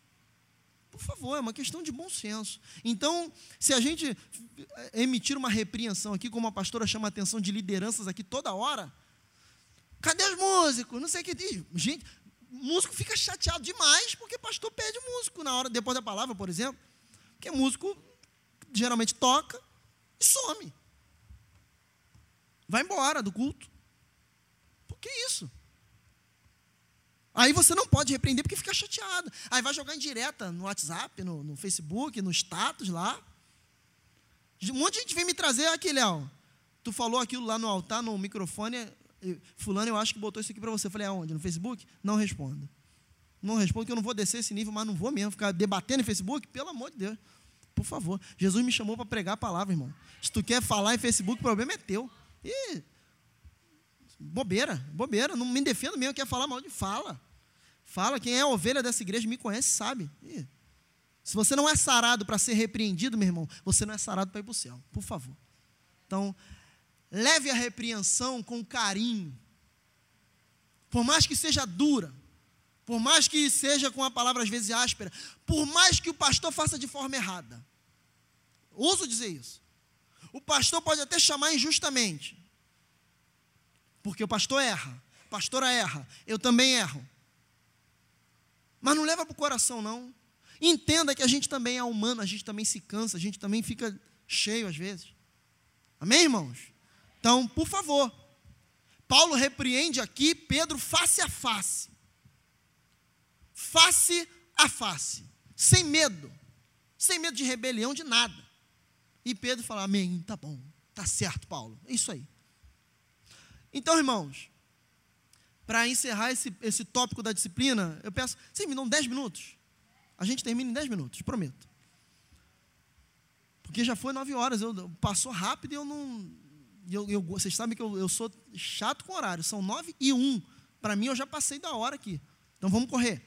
Speaker 1: Por favor, é uma questão de bom senso. Então, se a gente emitir uma repreensão aqui, como a pastora chama a atenção de lideranças aqui toda hora, Cadê os músicos? Não sei o que diz. Gente, músico fica chateado demais porque pastor pede músico na hora, depois da palavra, por exemplo. Porque músico geralmente toca e some. Vai embora do culto. Por que isso? Aí você não pode repreender porque fica chateado. Aí vai jogar em direta no WhatsApp, no, no Facebook, no status lá. Um monte de gente vem me trazer aqui, Léo. Tu falou aquilo lá no altar, no microfone, fulano, eu acho que botou isso aqui para você. Eu falei, aonde? No Facebook? Não respondo. Não respondo que eu não vou descer esse nível, mas não vou mesmo ficar debatendo em Facebook, pelo amor de Deus. Por favor. Jesus me chamou para pregar a palavra, irmão. Se tu quer falar em Facebook, o problema é teu. E bobeira, bobeira. Não me defendo mesmo, quer falar mal de fala. Fala, quem é ovelha dessa igreja me conhece, sabe. E, se você não é sarado para ser repreendido, meu irmão, você não é sarado para ir para o céu. Por favor. Então, leve a repreensão com carinho. Por mais que seja dura, por mais que seja com a palavra às vezes áspera, por mais que o pastor faça de forma errada. Uso dizer isso. O pastor pode até chamar injustamente. Porque o pastor erra, a pastora erra, eu também erro. Mas não leva para o coração, não. Entenda que a gente também é humano, a gente também se cansa, a gente também fica cheio às vezes. Amém, irmãos? Então, por favor, Paulo repreende aqui Pedro face a face. Face a face, sem medo, sem medo de rebelião, de nada. E Pedro fala: Amém, tá bom, tá certo, Paulo, é isso aí. Então, irmãos, para encerrar esse, esse tópico da disciplina, eu peço, vocês me dão 10 minutos. A gente termina em 10 minutos, prometo. Porque já foi 9 horas, eu, passou rápido e eu não, eu, eu, vocês sabem que eu, eu sou chato com horário, são nove e um. Para mim, eu já passei da hora aqui. Então vamos correr.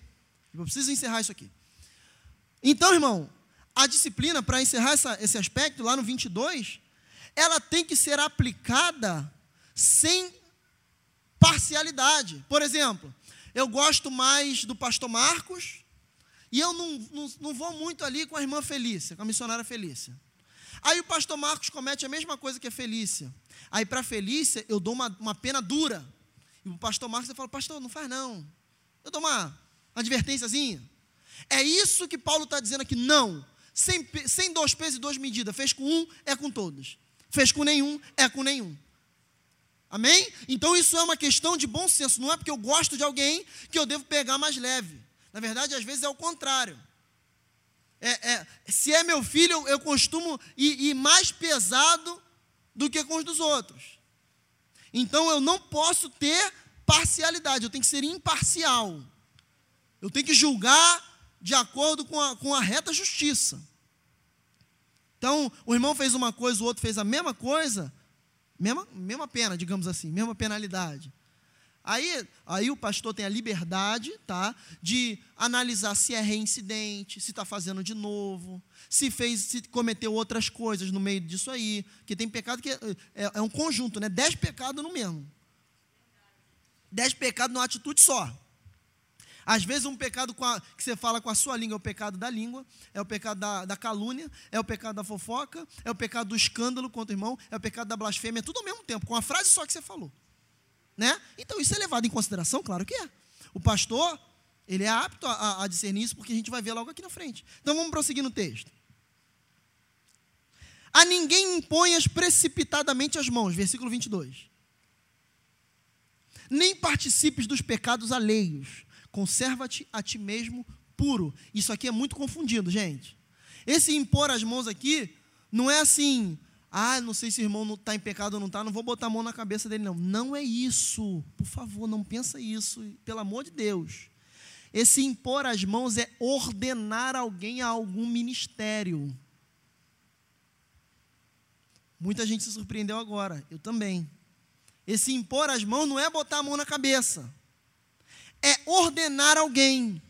Speaker 1: Eu preciso encerrar isso aqui. Então, irmão, a disciplina, para encerrar essa, esse aspecto, lá no 22, ela tem que ser aplicada sem parcialidade. Por exemplo, eu gosto mais do pastor Marcos e eu não, não, não vou muito ali com a irmã Felícia, com a missionária Felícia. Aí o pastor Marcos comete a mesma coisa que a Felícia. Aí para a Felícia eu dou uma, uma pena dura. E o pastor Marcos fala, pastor, não faz não. Eu dou uma, advertênciazinha. É isso que Paulo está dizendo aqui. Não. Sem, sem dois pesos e duas medidas. Fez com um, é com todos. Fez com nenhum, é com nenhum. Amém? Então isso é uma questão de bom senso. Não é porque eu gosto de alguém que eu devo pegar mais leve. Na verdade, às vezes é o contrário. É, é, se é meu filho, eu, costumo ir, ir mais pesado do que com os dos outros. Então eu não posso ter parcialidade, eu tenho que ser imparcial. Eu tenho que julgar de acordo com a, com a reta justiça. Então, o irmão fez uma coisa, o outro fez a mesma coisa, mesma, mesma pena, digamos assim, mesma penalidade. Aí, aí o pastor tem a liberdade tá, de analisar se é reincidente, se está fazendo de novo, se fez, se cometeu outras coisas no meio disso aí. Que tem pecado que é, é, um conjunto, né? Dez pecados no mesmo. Dez pecados numa atitude só. Às vezes um pecado a, que você fala com a sua língua é o pecado da língua, é o pecado da, da, calúnia, é o pecado da fofoca, é o pecado do escândalo contra o irmão, é o pecado da blasfêmia, tudo ao mesmo tempo, com a frase só que você falou. Né? Então isso é levado em consideração? Claro que é. O pastor, ele é apto a, a discernir isso, porque a gente vai ver logo aqui na frente. Então vamos prosseguir no texto. A ninguém imponhas precipitadamente as mãos, versículo 22. Nem participes dos pecados alheios, conserva-te a ti mesmo puro. Isso aqui é muito confundido, gente. Esse impor as mãos aqui não é assim, ah, não sei se o irmão está em pecado ou não está, não vou botar a mão na cabeça dele, não. Não é isso. Por favor, não pensa isso, pelo amor de Deus. Esse impor as mãos é ordenar alguém a algum ministério. Muita gente se surpreendeu agora, eu também. Esse impor as mãos não é botar a mão na cabeça, é ordenar alguém.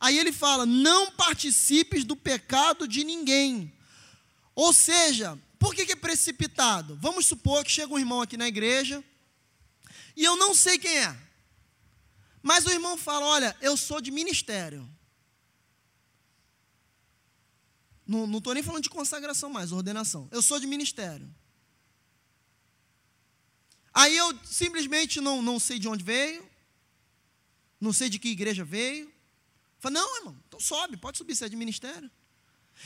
Speaker 1: Aí ele fala: não participes do pecado de ninguém. Ou seja, por que, que é precipitado? Vamos supor que chega um irmão aqui na igreja e eu não sei quem é. Mas o irmão fala: Olha, eu sou de ministério. Não estou nem falando de consagração mais, ordenação. Eu sou de ministério. Aí eu simplesmente não, não sei de onde veio, não sei de que igreja veio. Fala, não, irmão, então sobe, pode subir, você é de ministério.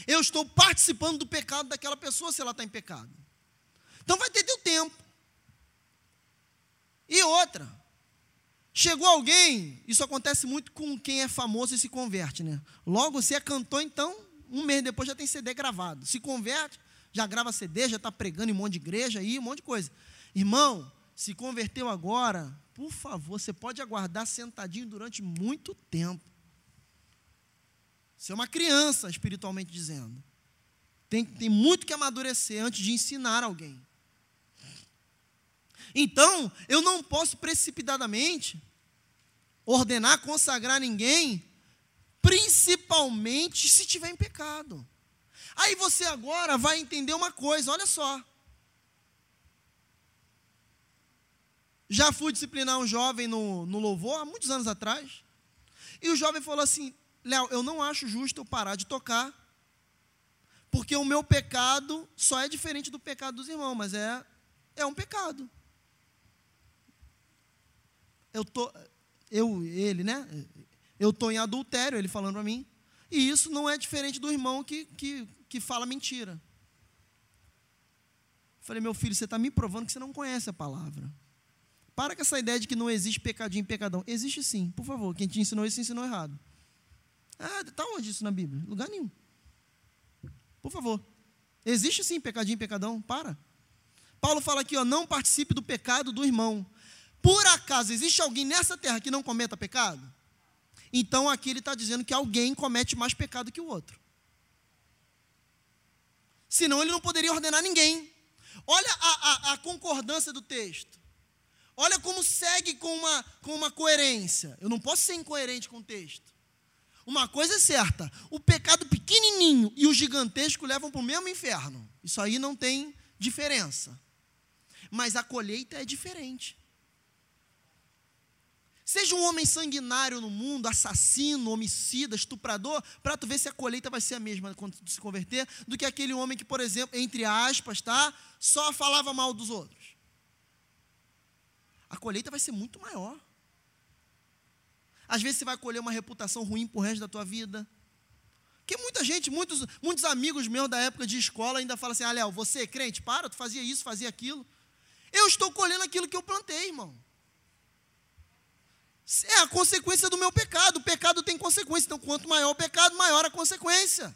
Speaker 1: Eu estou participando do pecado daquela pessoa se ela está em pecado. Então vai ter teu tempo. E outra, chegou alguém, isso acontece muito com quem é famoso e se converte, né? Logo você é cantor, então, um mês depois já tem CD gravado. Se converte, já grava CD, já está pregando em um monte de igreja aí, um monte de coisa. Irmão, se converteu agora, por favor, você pode aguardar sentadinho durante muito tempo. Você é uma criança, espiritualmente dizendo. Tem, tem muito que amadurecer antes de ensinar alguém. Então, eu não posso precipitadamente ordenar, consagrar ninguém, principalmente se estiver em pecado. Aí você agora vai entender uma coisa, olha só. Já fui disciplinar um jovem no, no louvor, há muitos anos atrás, e o jovem falou assim: Léo, eu não acho justo eu parar de tocar, porque o meu pecado só é diferente do pecado dos irmãos, mas é, é um pecado. Eu tô, eu, ele, né? Eu estou em adultério, ele falando para mim, e isso não é diferente do irmão que, que, que fala mentira. Falei, meu filho, você está me provando que você não conhece a palavra. Para com essa ideia de que não existe pecadinho e pecadão. Existe sim, por favor. Quem te ensinou isso ensinou errado. Ah, está onde isso na Bíblia? Lugar nenhum. Por favor. Existe sim pecadinho e pecadão. Para. Paulo fala aqui, ó, não participe do pecado do irmão. Por acaso existe alguém nessa terra que não cometa pecado? Então aqui ele está dizendo que alguém comete mais pecado que o outro. Senão ele não poderia ordenar ninguém. Olha a, a, a concordância do texto. Olha como segue com uma, com uma coerência. Eu não posso ser incoerente com o texto. Uma coisa é certa: o pecado pequenininho e o gigantesco levam para o mesmo inferno. Isso aí não tem diferença. Mas a colheita é diferente. Seja um homem sanguinário no mundo, assassino, homicida, estuprador, para tu ver se a colheita vai ser a mesma quando tu se converter, do que aquele homem que, por exemplo, entre aspas, tá, só falava mal dos outros. A colheita vai ser muito maior. Às vezes você vai colher uma reputação ruim por resto da tua vida. Porque muita gente, muitos, muitos amigos meus da época de escola ainda falam assim: ah, Léo, você é crente? Para, tu fazia isso, fazia aquilo. Eu estou colhendo aquilo que eu plantei, irmão. É a consequência do meu pecado. O pecado tem consequência. Então, quanto maior o pecado, maior a consequência.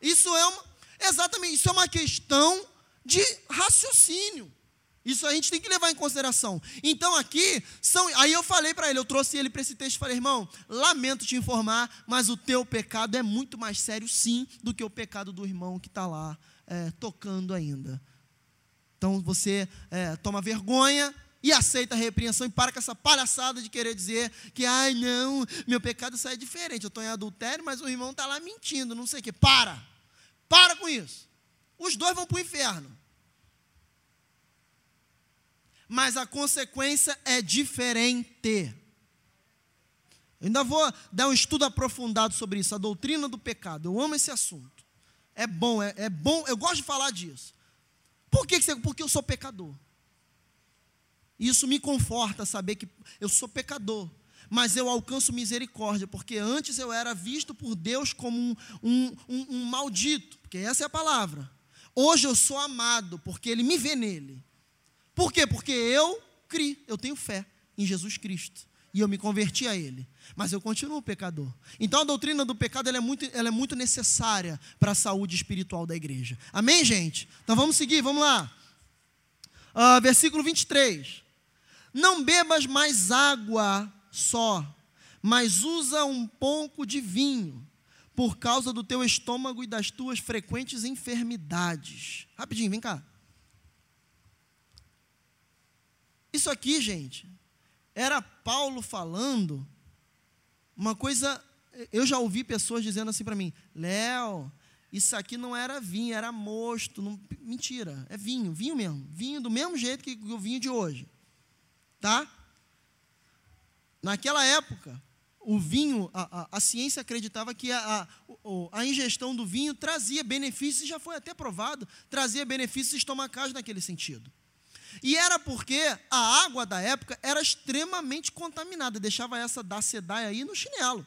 Speaker 1: Isso é uma, exatamente, isso é uma questão de raciocínio. Isso a gente tem que levar em consideração. Então aqui são, aí eu falei para ele, eu trouxe ele para esse texto e falei, irmão, lamento te informar, mas o teu pecado é muito mais sério, sim, do que o pecado do irmão que está lá é, tocando ainda. Então você é, toma vergonha e aceita a repreensão e para com essa palhaçada de querer dizer que, ai não, meu pecado sai diferente. Eu estou em adultério, mas o irmão está lá mentindo, não sei o quê. Para! Para com isso. Os dois vão para o inferno mas a consequência é diferente. Eu ainda vou dar um estudo aprofundado sobre isso, a doutrina do pecado. Eu amo esse assunto. É bom, é, é bom, eu gosto de falar disso. Por que, você, porque eu sou pecador. Isso me conforta saber que eu sou pecador, mas eu alcanço misericórdia, porque antes eu era visto por Deus como um, um, um, um maldito, porque essa é a palavra. Hoje eu sou amado, porque Ele me vê nele. Por quê? Porque eu criei, eu tenho fé em Jesus Cristo. E eu me converti a Ele. Mas eu continuo pecador. Então a doutrina do pecado é, muito, ela é muito necessária para a saúde espiritual da igreja. Amém, gente? Então vamos seguir, vamos lá. Uh, versículo 23. Não bebas mais água só, mas usa um pouco de vinho, por causa do teu estômago e das tuas frequentes enfermidades. Rapidinho, vem cá. Isso aqui, gente, era Paulo falando uma coisa. Eu já ouvi pessoas dizendo assim para mim: Léo, isso aqui não era vinho, era mosto. Não, mentira, é vinho, vinho mesmo. Vinho do mesmo jeito que o vinho de hoje. Tá? Naquela época, o vinho, a, a, a ciência acreditava que a, a, a, ingestão do vinho trazia benefícios, e já foi até provado, trazia benefícios estomacais naquele sentido. E era porque a água da época era extremamente contaminada, deixava essa da sedaia aí no chinelo.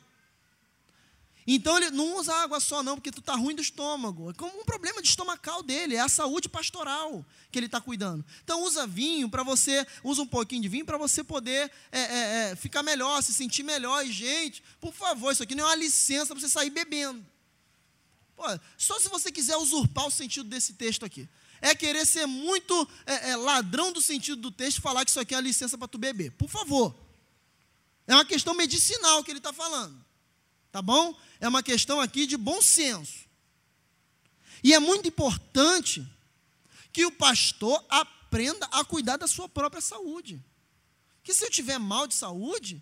Speaker 1: Então ele não usa água só não, porque tu está ruim do estômago. É como um problema de estomacal dele, é a saúde pastoral que ele está cuidando. Então usa vinho para você, usa um pouquinho de vinho para você poder é, é, é, ficar melhor, se sentir melhor. E gente, por favor, isso aqui não é uma licença para você sair bebendo. Pô, só se você quiser usurpar o sentido desse texto aqui é querer ser muito é, é, ladrão do sentido do texto falar que isso aqui é a licença para tu beber. Por favor. É uma questão medicinal que ele está falando. Tá bom? É uma questão aqui de bom senso. E é muito importante que o pastor aprenda a cuidar da sua própria saúde. Que se eu tiver mal de saúde,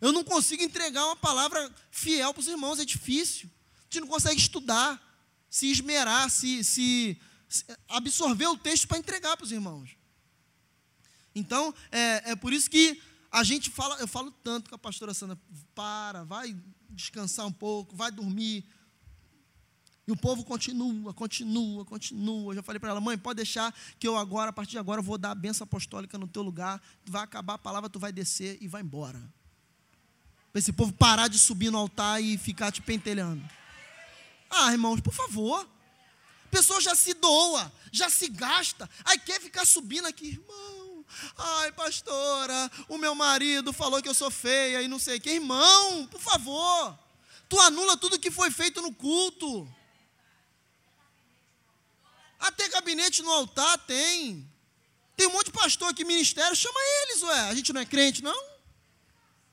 Speaker 1: eu não consigo entregar uma palavra fiel para os irmãos, é difícil. A gente não consegue estudar, se esmerar, se, se absorver o texto para entregar para os irmãos. Então, é, é por isso que a gente fala, eu falo tanto com a pastora Sandra, para, vai descansar um pouco, vai dormir. E o povo continua, continua, continua. Eu já falei para ela, mãe, pode deixar que eu agora, a partir de agora, vou dar a benção apostólica no teu lugar. Vai acabar a palavra, tu vai descer e vai embora. Para esse povo parar de subir no altar e ficar te pentelhando. Ah, irmãos, por favor pessoa já se doa, já se gasta, aí quer ficar subindo aqui, irmão. Ai, pastora, o meu marido falou que eu sou feia e não sei o que. Irmão, por favor, tu anula tudo que foi feito no culto. Até gabinete no altar tem. Tem um monte de pastor aqui, ministério, chama eles, ué. A gente não é crente, não?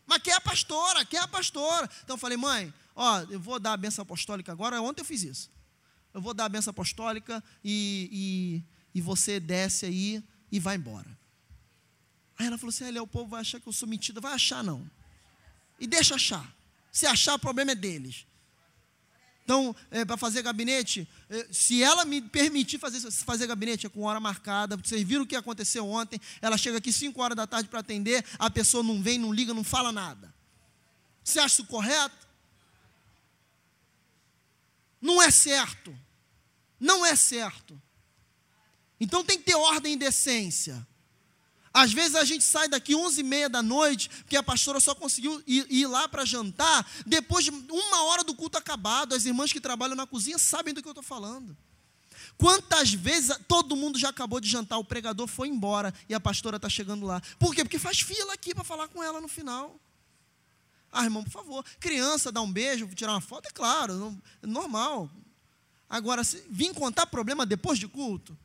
Speaker 1: Mas quer a pastora, quer a pastora. Então eu falei, mãe, ó, eu vou dar a benção apostólica agora. Ontem eu fiz isso eu vou dar a benção apostólica e, e você desce aí e vai embora. Aí ela falou assim: ah, o povo vai achar que eu sou mentira. Vai achar, não. E deixa achar. Se achar, o problema é deles. Então, é, para fazer gabinete, é, se ela me permitir fazer, fazer gabinete, é com hora marcada. Vocês viram o que aconteceu ontem? Ela chega aqui 5 horas da tarde para atender, a pessoa não vem, não liga, não fala nada. Você acha isso correto? Não é certo. Não é certo. Então tem que ter ordem e decência. Às vezes a gente sai daqui onze e meia da noite, porque a pastora só conseguiu ir, ir lá para jantar, depois de uma hora do culto acabado. As irmãs que trabalham na cozinha sabem do que eu estou falando. Quantas vezes todo mundo já acabou de jantar, o pregador foi embora e a pastora está chegando lá. Por quê? Porque faz fila aqui para falar com ela no final. Ah, irmão, por favor, criança dá um beijo, tirar uma foto, é claro, é normal. Agora, se vir contar problema depois de culto,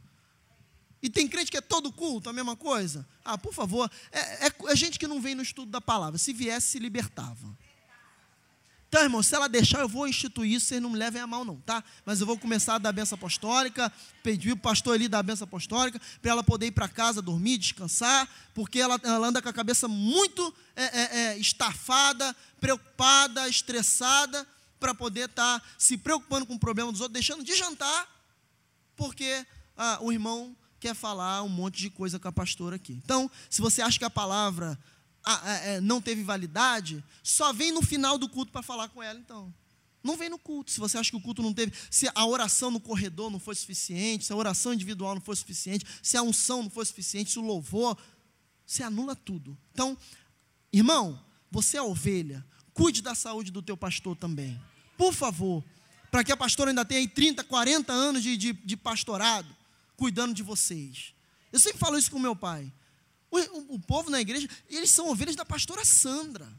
Speaker 1: e tem crente que é todo culto, a mesma coisa. Ah, por favor, é, é, é gente que não vem no estudo da palavra. Se viesse, se libertava. Então, irmão, se ela deixar, eu vou instituir isso, vocês não me levem a mal, não, tá? Mas eu vou começar a dar a benção apostólica, pedir o pastor ali dar a benção apostólica, para ela poder ir para casa, dormir, descansar, porque ela, ela, anda com a cabeça muito é, é, é, estafada, preocupada, estressada, para poder estar tá se preocupando com o problema dos outros, deixando de jantar, porque ah, o irmão quer falar um monte de coisa com a pastora aqui. Então, se você acha que a palavra não teve validade, só vem no final do culto para falar com ela, então. Não vem no culto. Se você acha que o culto não teve, se a oração no corredor não foi suficiente, se a oração individual não foi suficiente, se a unção não foi suficiente, se o louvor, você anula tudo. Então, irmão, você é ovelha, cuide da saúde do teu pastor também. Por favor, para que a pastora ainda tenha aí 30, 40 anos de, de, de pastorado, cuidando de vocês. Eu sempre falo isso com meu pai. O, o, o povo na igreja, eles são ovelhas da pastora Sandra.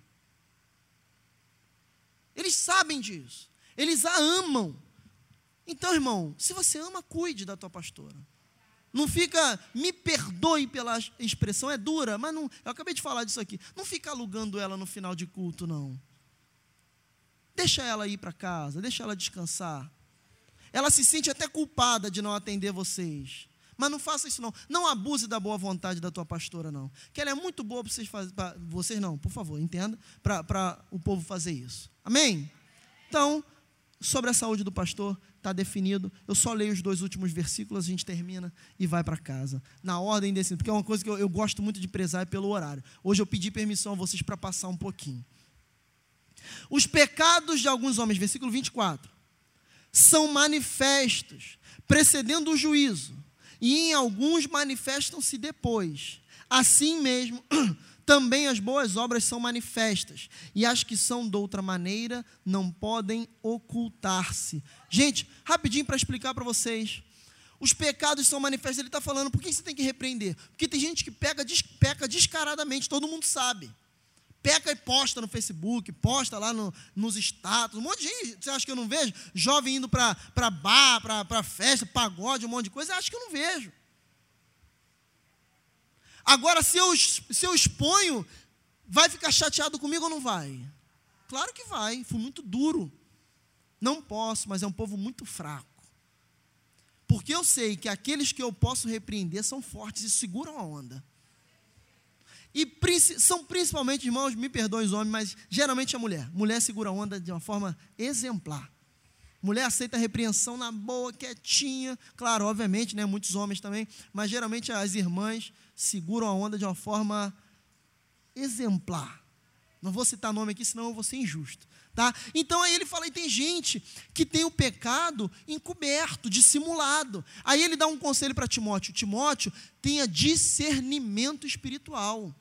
Speaker 1: Eles sabem disso. Eles a amam. Então, irmão, se você ama, cuide da tua pastora. Não fica, me perdoe pela expressão, é dura, mas não, eu acabei de falar disso aqui. Não fica alugando ela no final de culto, não. Deixa ela ir para casa, deixa ela descansar. Ela se sente até culpada de não atender vocês. Mas não faça isso não. Não abuse da boa vontade da tua pastora, não. Que ela é muito boa para vocês fazerem. Vocês não, por favor, entenda. Para o povo fazer isso. Amém? Então, sobre a saúde do pastor, está definido. Eu só leio os dois últimos versículos, a gente termina e vai para casa. Na ordem desse. Porque é uma coisa que eu, eu gosto muito de prezar é pelo horário. Hoje eu pedi permissão a vocês para passar um pouquinho. Os pecados de alguns homens, versículo 24, são manifestos, precedendo o juízo e em alguns manifestam-se depois. Assim mesmo, também as boas obras são manifestas, e as que são de outra maneira não podem ocultar-se. Gente, rapidinho para explicar para vocês. Os pecados são manifestos, ele está falando, por que você tem que repreender? Porque tem gente que pega, peca descaradamente, todo mundo sabe peca e posta no Facebook, posta lá no, nos status, um monte de gente, você acha que eu não vejo? Jovem indo para bar, para festa, pagode, um monte de coisa, acho que eu não vejo. Agora, se eu, se eu exponho, vai ficar chateado comigo ou não vai? Claro que vai, fui muito duro. Não posso, mas é um povo muito fraco. Porque eu sei que aqueles que eu posso repreender são fortes e seguram a onda. E são principalmente, irmãos, me perdoem os homens, mas geralmente a mulher. Mulher segura a onda de uma forma exemplar. Mulher aceita a repreensão na boa, quietinha. Claro, obviamente, né, muitos homens também, mas geralmente as irmãs seguram a onda de uma forma exemplar. Não vou citar nome aqui, senão eu vou ser injusto. Tá? Então aí ele fala, tem gente que tem o pecado encoberto, dissimulado. Aí ele dá um conselho para Timóteo: Timóteo, tenha discernimento espiritual.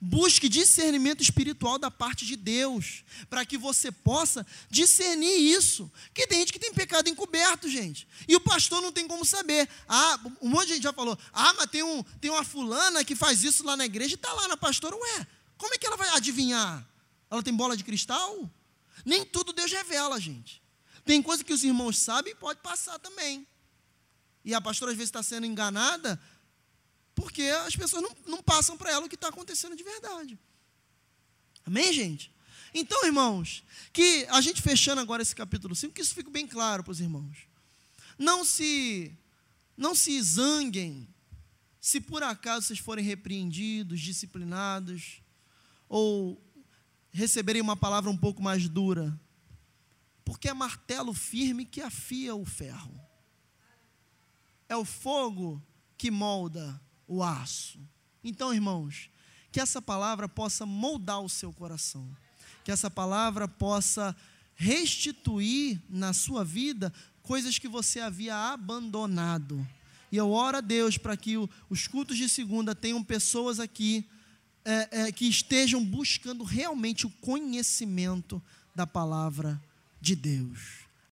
Speaker 1: Busque discernimento espiritual da parte de Deus, para que você possa discernir isso. Porque tem gente que tem pecado encoberto, gente. E o pastor não tem como saber. Ah, um monte de gente já falou: ah, mas tem, um, tem uma fulana que faz isso lá na igreja e está lá na pastora. Ué, como é que ela vai adivinhar? Ela tem bola de cristal? Nem tudo Deus revela, gente. Tem coisa que os irmãos sabem e pode passar também. E a pastora às vezes está sendo enganada porque as pessoas não, não passam para ela o que está acontecendo de verdade. Amém, gente? Então, irmãos, que a gente fechando agora esse capítulo 5, que isso fique bem claro para os irmãos. Não se Não se zanguem se por acaso vocês forem repreendidos, disciplinados, ou receberem uma palavra um pouco mais dura, porque é martelo firme que afia o ferro. É o fogo que molda o aço. Então, irmãos, que essa palavra possa moldar o seu coração, que essa palavra possa restituir na sua vida coisas que você havia abandonado. E eu oro a Deus para que o, os cultos de segunda tenham pessoas aqui é, é, que estejam buscando realmente o conhecimento da palavra de Deus.